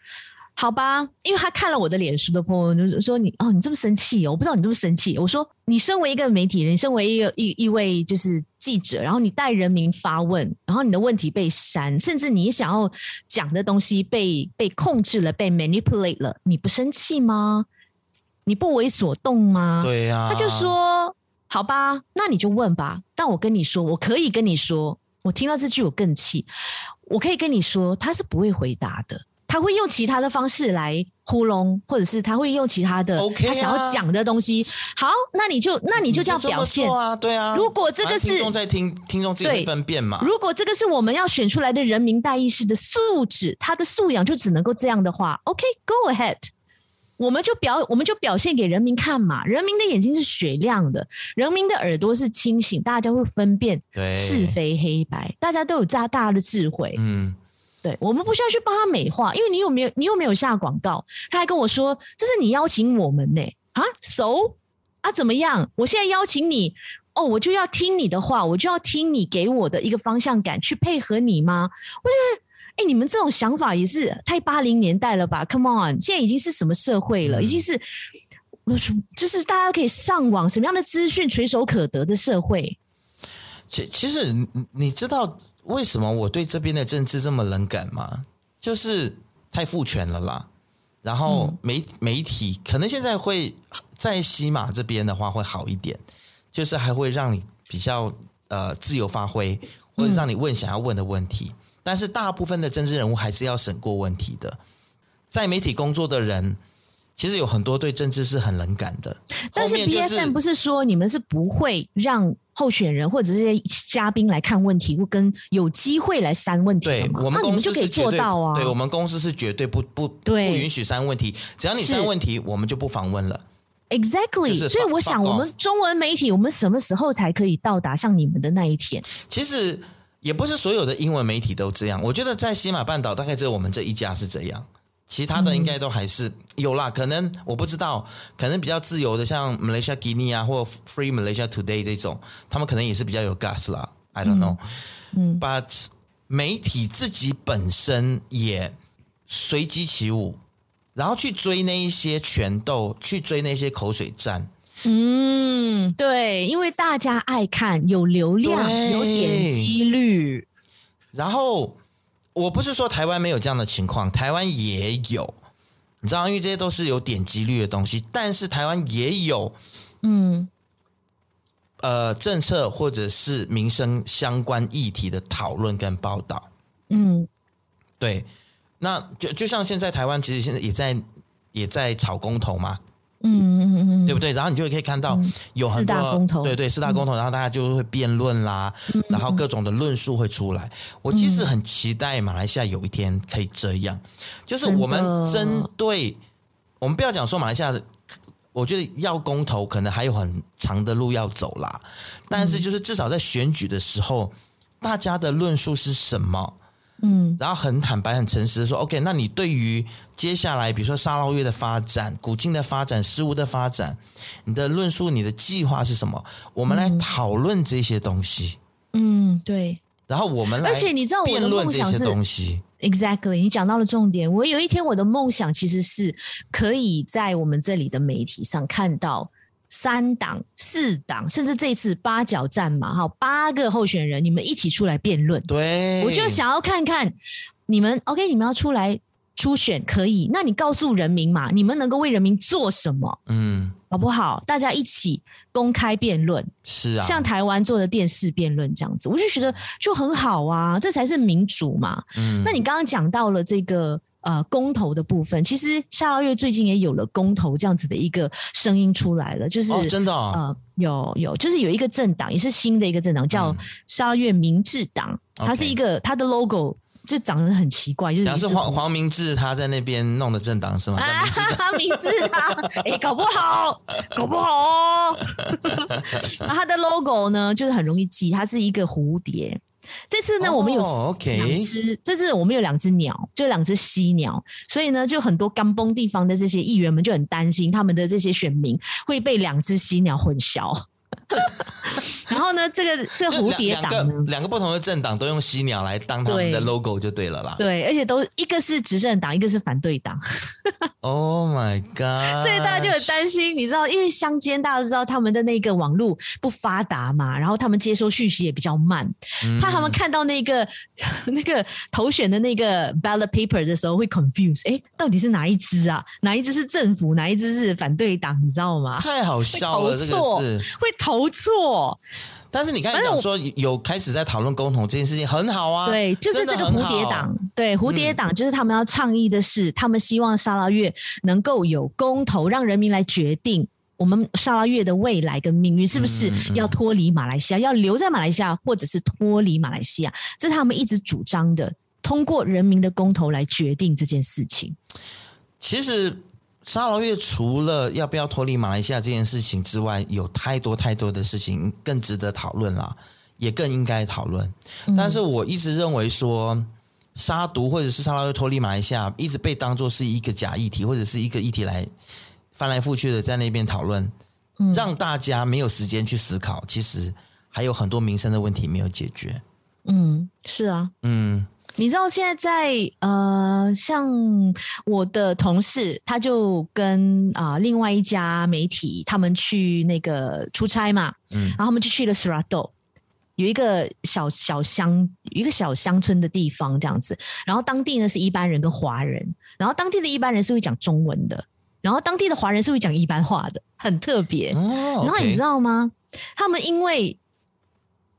Speaker 1: 好吧，因为他看了我的脸书的朋友，就是说你哦，你这么生气哦，我不知道你这么生气。我说你身为一个媒体人，你身为一个一一位就是记者，然后你代人民发问，然后你的问题被删，甚至你想要讲的东西被被控制了，被 manipulate 了，你不生气吗？你不为所动吗？
Speaker 2: 对呀、啊。
Speaker 1: 他就说好吧，那你就问吧。但我跟你说，我可以跟你说，我听到这句我更气。我可以跟你说，他是不会回答的。他会用其他的方式来糊弄，或者是他会用其他的他想要讲的东西。好，那你就那你就这样表现
Speaker 2: 啊，对啊。
Speaker 1: 如果这个是听
Speaker 2: 众在听，听众自己分辨嘛。
Speaker 1: 如果这个是我们要选出来的人民代议士的素质，他的素养就只能够这样的话，OK，Go ahead，我们就表我们就表现给人民看嘛。人民的眼睛是雪亮的，人民的耳朵是清醒，大家会分辨是非黑白，大家都有加大的智慧。嗯。对，我们不需要去帮他美化，因为你有没有，你又没有下广告。他还跟我说，这是你邀请我们呢，啊，so 啊，怎么样？我现在邀请你，哦，我就要听你的话，我就要听你给我的一个方向感，去配合你吗？我觉得，哎，你们这种想法也是太八零年代了吧？Come on，现在已经是什么社会了？已经是，就是大家可以上网，什么样的资讯垂手可得的社会。
Speaker 2: 其其实你你知道。为什么我对这边的政治这么冷感吗？就是太父权了啦。然后媒媒体可能现在会在西马这边的话会好一点，就是还会让你比较呃自由发挥，或者让你问想要问的问题。但是大部分的政治人物还是要审过问题的。在媒体工作的人，其实有很多对政治是很冷感的。
Speaker 1: 但是 BFM 不是说你们是不会让。候选人或者这些嘉宾来看问题，或跟有机会来删问题？
Speaker 2: 对，我们公司
Speaker 1: 就可以做到啊。
Speaker 2: 对，我们公司是绝对不不不允许删问题，只要你删问题，我们就不访问了。
Speaker 1: Exactly，所以我想，我们中文媒体，我们什么时候才可以到达像你们的那一天？
Speaker 2: 其实也不是所有的英文媒体都这样，我觉得在西马半岛大概只有我们这一家是这样。其他的应该都还是有啦，可能我不知道，可能比较自由的，像 Malaysia Guinea 啊，或 Free Malaysia Today 这种，他们可能也是比较有 gas 啦。I don't know，嗯，But 媒体自己本身也随机起舞，然后去追那一些拳斗，去追那些口水战。
Speaker 1: 嗯，对，因为大家爱看，有流量，有点击率，
Speaker 2: 然后。我不是说台湾没有这样的情况，台湾也有，你知道，因为这些都是有点击率的东西。但是台湾也有，嗯，呃，政策或者是民生相关议题的讨论跟报道。嗯，对，那就就像现在台湾其实现在也在也在炒公投嘛。嗯嗯嗯对不对？然后你就可以看到有很多、对对，四大公投，然后大家就会辩论啦，嗯、然后各种的论述会出来。我其实很期待马来西亚有一天可以这样，就是我们针对我们不要讲说马来西亚，我觉得要公投可能还有很长的路要走啦，但是就是至少在选举的时候，大家的论述是什么？嗯，然后很坦白、很诚实的说，OK，那你对于接下来，比如说沙捞越的发展、古晋的发展、事物的发展，你的论述、你的计划是什么？我们来讨论这些东西。
Speaker 1: 嗯，对。
Speaker 2: 然后我们来，而且你知道我的梦想是东西。
Speaker 1: Exactly，你讲到了重点。我有一天我的梦想其实是可以在我们这里的媒体上看到三党、四党，甚至这次八角战嘛，哈，八个候选人，你们一起出来辩论。
Speaker 2: 对，
Speaker 1: 我就想要看看你们，OK，你们要出来初选可以，那你告诉人民嘛，你们能够为人民做什么？嗯，好不好？大家一起公开辩论，
Speaker 2: 是啊，
Speaker 1: 像台湾做的电视辩论这样子，我就觉得就很好啊，这才是民主嘛。嗯，那你刚刚讲到了这个。呃，公投的部分，其实沙捞越最近也有了公投这样子的一个声音出来了，就是、
Speaker 2: 哦、真的、哦、
Speaker 1: 呃，有有，就是有一个政党，也是新的一个政党，叫沙捞越明治党，它是一个它的 logo 就长得很奇怪，就是
Speaker 2: 是黄黄明志他在那边弄的政党是吗？
Speaker 1: 啊，明志党，哎、欸，搞不好，搞不好哦。那它的 logo 呢，就是很容易记，它是一个蝴蝶。这次呢，我们有两只。Oh. 这次我们有两只鸟，就两只犀鸟，所以呢，就很多甘崩地方的这些议员们就很担心，他们的这些选民会被两只犀鸟混淆。然后呢，这个这个蝴蝶党呢，
Speaker 2: 两个，两个不同的政党都用犀鸟来当他们的 logo 就对了啦。
Speaker 1: 对，而且都一个是执政党，一个是反对党。
Speaker 2: Oh my god！
Speaker 1: 所以大家就很担心，你知道，因为乡间大家都知道他们的那个网络不发达嘛，然后他们接收讯息也比较慢，嗯、怕他们看到那个 那个投选的那个 ballot paper 的时候会 confuse，哎，到底是哪一支啊？哪一支是政府？哪一支是反对党？你知道吗？
Speaker 2: 太好笑了，这个是
Speaker 1: 会投错。
Speaker 2: 但是你刚才讲说有开始在讨论公投这件事情，很好啊。
Speaker 1: 对，就是这个蝴蝶党。对，蝴蝶党就是他们要倡议的是，嗯、他们希望沙拉越能够有公投，让人民来决定我们沙拉越的未来跟命运是不是要脱离马来西亚，嗯嗯、要留在马来西亚，或者是脱离马来西亚，这是他们一直主张的，通过人民的公投来决定这件事情。
Speaker 2: 其实。沙捞越除了要不要脱离马来西亚这件事情之外，有太多太多的事情更值得讨论了，也更应该讨论。但是我一直认为说，杀毒或者是沙捞越脱离马来西亚，一直被当作是一个假议题，或者是一个议题来翻来覆去的在那边讨论，让大家没有时间去思考，其实还有很多民生的问题没有解决。
Speaker 1: 嗯，是啊，嗯。你知道现在在呃，像我的同事，他就跟啊、呃、另外一家媒体，他们去那个出差嘛，嗯，然后他们就去了 Seradok，有一个小小乡，一个小乡村的地方这样子，然后当地呢是一般人跟华人，然后当地的一般人是会讲中文的，然后当地的华人是会讲一般话的，很特别。哦，然后你知道吗？他们因为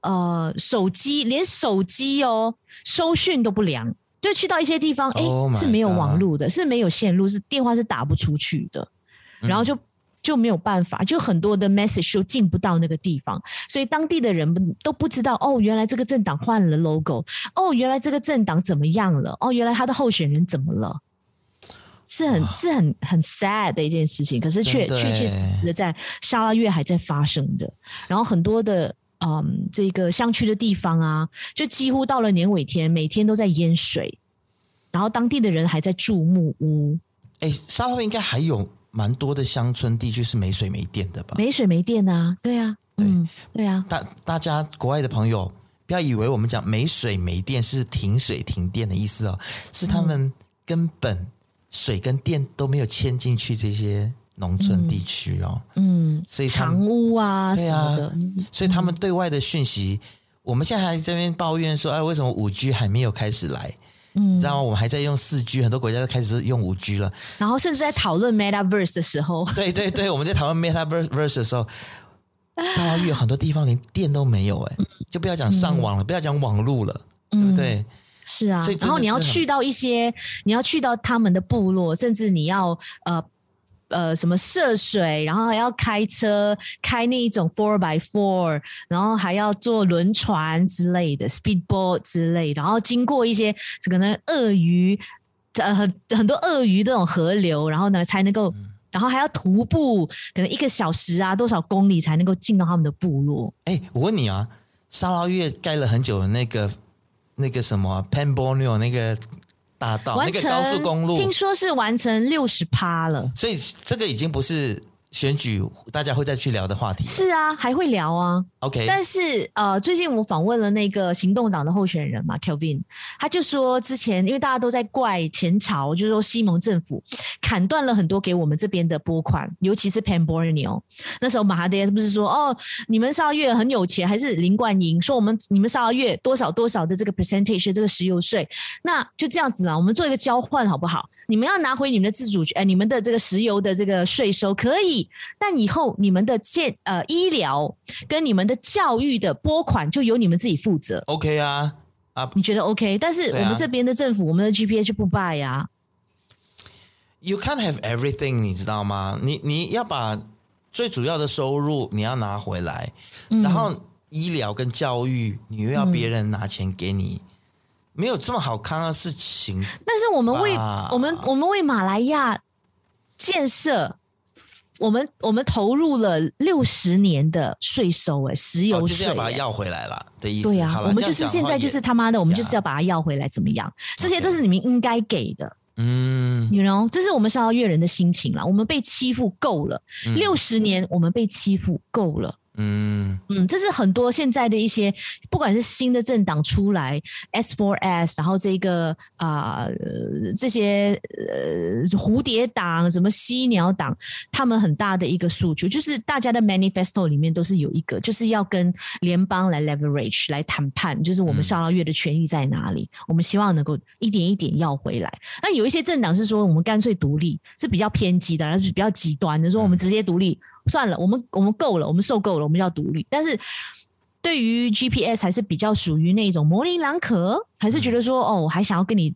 Speaker 1: 呃，手机连手机哦收讯都不良，就去到一些地方，哎、oh，是没有网络的，是没有线路，是电话是打不出去的，然后就就没有办法，就很多的 message 都进不到那个地方，所以当地的人都不知道哦，原来这个政党换了 logo，哦，原来这个政党怎么样了，哦，原来他的候选人怎么了，是很是很很 sad 的一件事情，可是却确确实实在沙拉越还在发生的，然后很多的。嗯，这个乡区的地方啊，就几乎到了年尾天，每天都在淹水，然后当地的人还在住木屋。
Speaker 2: 哎，沙捞越应该还有蛮多的乡村地区是没水没电的吧？
Speaker 1: 没水没电啊，对啊，对嗯，对啊。
Speaker 2: 大大家国外的朋友，不要以为我们讲没水没电是停水停电的意思哦，是他们根本水跟电都没有牵进去这些。农村地区哦，嗯，所以
Speaker 1: 长屋啊，
Speaker 2: 对啊，所以他们对外的讯息，嗯、我们现在还在这边抱怨说，哎，为什么五 G 还没有开始来？嗯，你知道吗？我们还在用四 G，很多国家都开始用五 G 了。
Speaker 1: 然后甚至在讨论 Metaverse 的时候，
Speaker 2: 对对对，我们在讨论 Metaverse 的时候，沙拉越很多地方连电都没有，哎，就不要讲上网了，嗯、不要讲网络了，嗯、对不对？
Speaker 1: 是啊，然后你要去到一些，你要去到他们的部落，甚至你要呃。呃，什么涉水，然后还要开车开那一种 four by four，然后还要坐轮船之类的 speedboat 之类，然后经过一些这个呢鳄鱼，呃很很多鳄鱼这种河流，然后呢才能够，然后还要徒步，可能一个小时啊多少公里才能够进到他们的部落。
Speaker 2: 哎，我问你啊，沙捞越盖了很久的那个那个什么 Pan Borneo 那个。大道那个高速公路，
Speaker 1: 听说是完成六十趴了，
Speaker 2: 所以这个已经不是选举大家会再去聊的话题。
Speaker 1: 是啊，还会聊啊。
Speaker 2: OK，
Speaker 1: 但是呃，最近我访问了那个行动党的候选人嘛，Kelvin，他就说之前因为大家都在怪前朝，就是说西蒙政府砍断了很多给我们这边的拨款，尤其是 Pan Borneo。那时候马哈迪不是说哦，你们沙捞越很有钱，还是林冠英说我们你们沙捞越多少多少的这个 percentage 这个石油税，那就这样子啦，我们做一个交换好不好？你们要拿回你们的自主权，呃，你们的这个石油的这个税收可以。但以后你们的健呃医疗跟你们的教育的拨款就由你们自己负责。
Speaker 2: OK 啊啊，
Speaker 1: 你觉得 OK？但是我们这边的政府，啊、我们的 GPA 就不 buy 呀。
Speaker 2: You can't have everything，你知道吗？你你要把最主要的收入你要拿回来，嗯、然后医疗跟教育你又要别人拿钱给你，嗯、没有这么好看的事情。
Speaker 1: 但是我们为我们我们为马来亚建设。我们我们投入了六十年的税收，哎，石油税，
Speaker 2: 就是要把它要回来了的意思。
Speaker 1: 对呀、啊，我们就是现在就是他妈的，我们就是要把它要回来，怎么样？这些都是你们应该给的。嗯，you know，这是我们上到月人的心情啦。我们被欺负够了，六十年我们被欺负够了。嗯嗯，这是很多现在的一些，不管是新的政党出来，S4S，然后这个啊、呃、这些呃蝴蝶党、什么犀鸟党，他们很大的一个诉求，就是大家的 manifesto 里面都是有一个，就是要跟联邦来 leverage 来谈判，就是我们上捞月的权益在哪里，嗯、我们希望能够一点一点要回来。那有一些政党是说，我们干脆独立，是比较偏激的，而是比较极端的，说我们直接独立。嗯算了，我们我们够了，我们受够了，我们要独立。但是对于 GPS 还是比较属于那种模棱两可，还是觉得说哦，我还想要跟你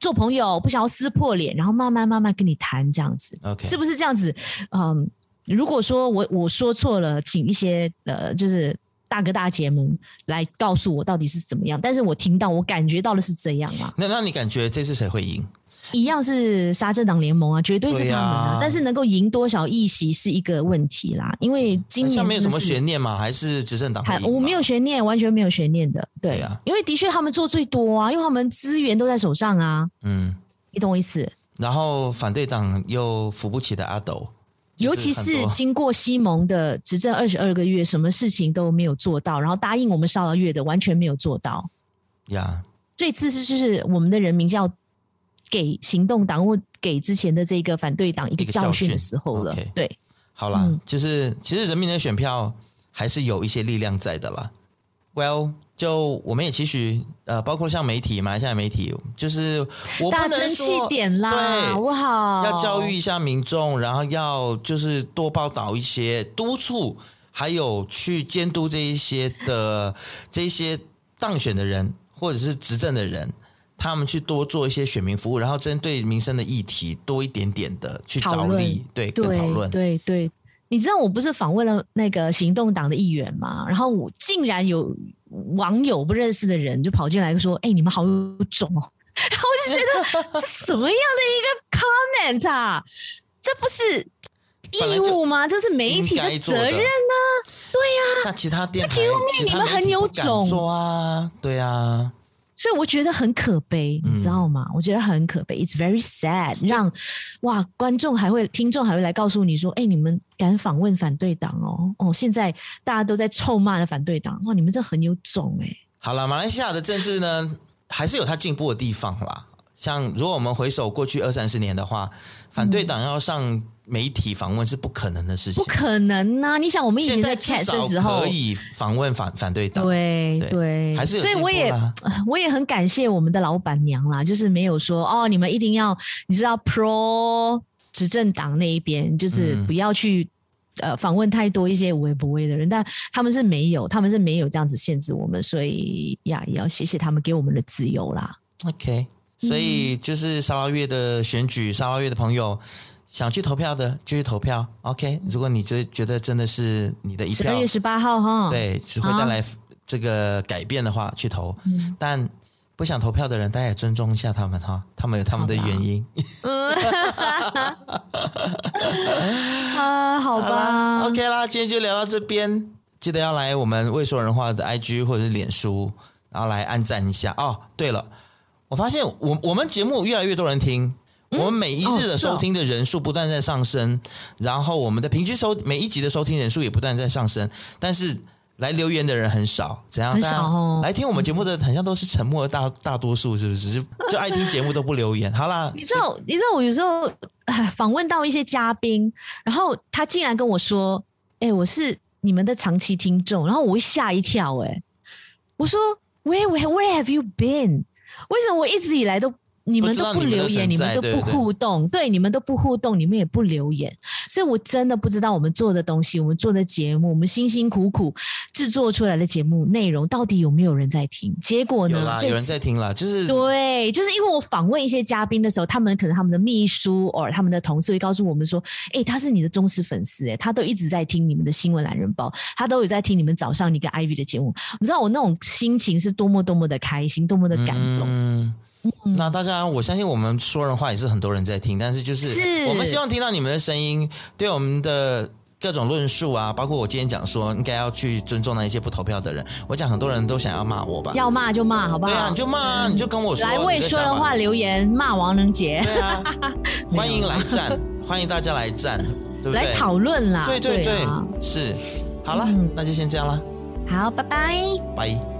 Speaker 1: 做朋友，不想要撕破脸，然后慢慢慢慢跟你谈这样子。
Speaker 2: OK，
Speaker 1: 是不是这样子？嗯，如果说我我说错了，请一些呃，就是大哥大姐们来告诉我到底是怎么样。但是我听到，我感觉到的是这样啊。
Speaker 2: 那那你感觉这次谁会赢？
Speaker 1: 一样是沙政党联盟啊，绝对是他们啊。
Speaker 2: 啊
Speaker 1: 但是能够赢多少议席是一个问题啦，因为今年
Speaker 2: 没有什么悬念嘛，还是执政党？
Speaker 1: 我没有悬念，完全没有悬念的。对，
Speaker 2: 对啊，
Speaker 1: 因为的确他们做最多啊，因为他们资源都在手上啊。嗯，你懂我意思？
Speaker 2: 然后反对党又扶不起的阿斗，
Speaker 1: 尤其是经过西蒙的执政二十二个月，什么事情都没有做到，然后答应我们沙捞越的完全没有做到。
Speaker 2: 呀，
Speaker 1: 这次是就是我们的人民叫。给行动党或给之前的这个反对党一个教训的时候了。Okay. 对，
Speaker 2: 好啦，嗯、就是其实人民的选票还是有一些力量在的啦。Well，就我们也期许，呃，包括像媒体嘛，现在媒体就是我不能说，大争气点啦，对，好不好？要教育一下民众，然后要就是多报道一些，督促，还有去监督这一些的这一些当选的人或者是执政的人。他们去多做一些选民服务，然后针对民生的议题多一点点的去着力，对，跟讨论，
Speaker 1: 对对。你知道我不是访问了那个行动党的议员吗？然后我竟然有网友不认识的人就跑进来说：“哎，你们好有种哦！” 然后我就觉得这什么样的一个 comment 啊？这不是义务吗？这是媒体的责任呢、啊？对呀、啊，
Speaker 2: 那其他电台，
Speaker 1: 你们很有种
Speaker 2: 啊，对呀、啊。
Speaker 1: 所以我觉得很可悲，你知道吗？嗯、我觉得很可悲，It's very sad 让。让哇，观众还会、听众还会来告诉你说：“哎、欸，你们敢访问反对党哦？哦，现在大家都在臭骂的反对党，哇，你们这很有种哎。”
Speaker 2: 好了，马来西亚的政治呢，还是有它进步的地方啦。像如果我们回首过去二三十年的话，反对党要上。媒体访问是不可能的事情，
Speaker 1: 不可能呐、啊！你想，我们以前在 cast 的时候
Speaker 2: 可以访问反反对
Speaker 1: 党，对对，
Speaker 2: 还是。
Speaker 1: 所以我也 我也很感谢我们的老板娘啦，就是没有说哦，你们一定要你知道 pro 执政党那一边，就是不要去、嗯、呃访问太多一些无微不微的人，但他们是没有，他们是没有这样子限制我们，所以呀，也要谢谢他们给我们的自由啦。
Speaker 2: OK，所以就是沙拉月的选举，沙拉月的朋友。想去投票的就去投票，OK。如果你就觉得真的是你的一票，
Speaker 1: 十二月十八号哈，
Speaker 2: 对，只会带来这个改变的话，啊、去投。嗯、但不想投票的人，大家也尊重一下他们哈，他们有他们的原因。嗯，
Speaker 1: 啊，好吧
Speaker 2: 好，OK 啦，今天就聊到这边。记得要来我们未说人话的 IG 或者是脸书，然后来按赞一下哦。对了，我发现我我们节目越来越多人听。我们每一日的收听的人数不断在上升，然后我们的平均收每一集的收听人数也不断在上升，但是。来留言的人很少，怎样？
Speaker 1: 很少哦。
Speaker 2: 来听我们节目的，好像都是沉默的大大多数，是不是？就 就爱听节目都不留言。好啦，
Speaker 1: 你知道，你知道我有时候访问到一些嘉宾，然后他竟然跟我说：“哎、欸，我是你们的长期听众。”然后我会吓一跳，哎，我说：“Where where where have you been？为什么我一直以来都？”你们都不留言，你们都不互动，对，你们都不互动，你们也不留言，所以我真的不知道我们做的东西，我们做的节目，我们辛辛苦苦制作出来的节目内容，到底有没有人在听？结果呢？
Speaker 2: 有啦，有人在听啦，就是
Speaker 1: 对，就是因为我访问一些嘉宾的时候，他们可能他们的秘书或他们的同事会告诉我们说：“哎，他是你的忠实粉丝，哎，他都一直在听你们的新闻懒人包，他都有在听你们早上你跟 Ivy 的节目。”你知道我那种心情是多么多么的开心，多么的感动。
Speaker 2: 嗯那大家，我相信我们说人话也是很多人在听，但是就是我们希望听到你们的声音，对我们的各种论述啊，包括我今天讲说应该要去尊重那一些不投票的人，我讲很多人都想要骂我吧，
Speaker 1: 要骂就骂，好不好？
Speaker 2: 对啊，你就骂啊，你就跟我说，
Speaker 1: 来为说人话留言骂王能杰，
Speaker 2: 对啊，欢迎来战，欢迎大家来战，对不对？
Speaker 1: 来讨论啦，
Speaker 2: 对对对，是，好了，那就先这样啦，
Speaker 1: 好，拜拜，
Speaker 2: 拜。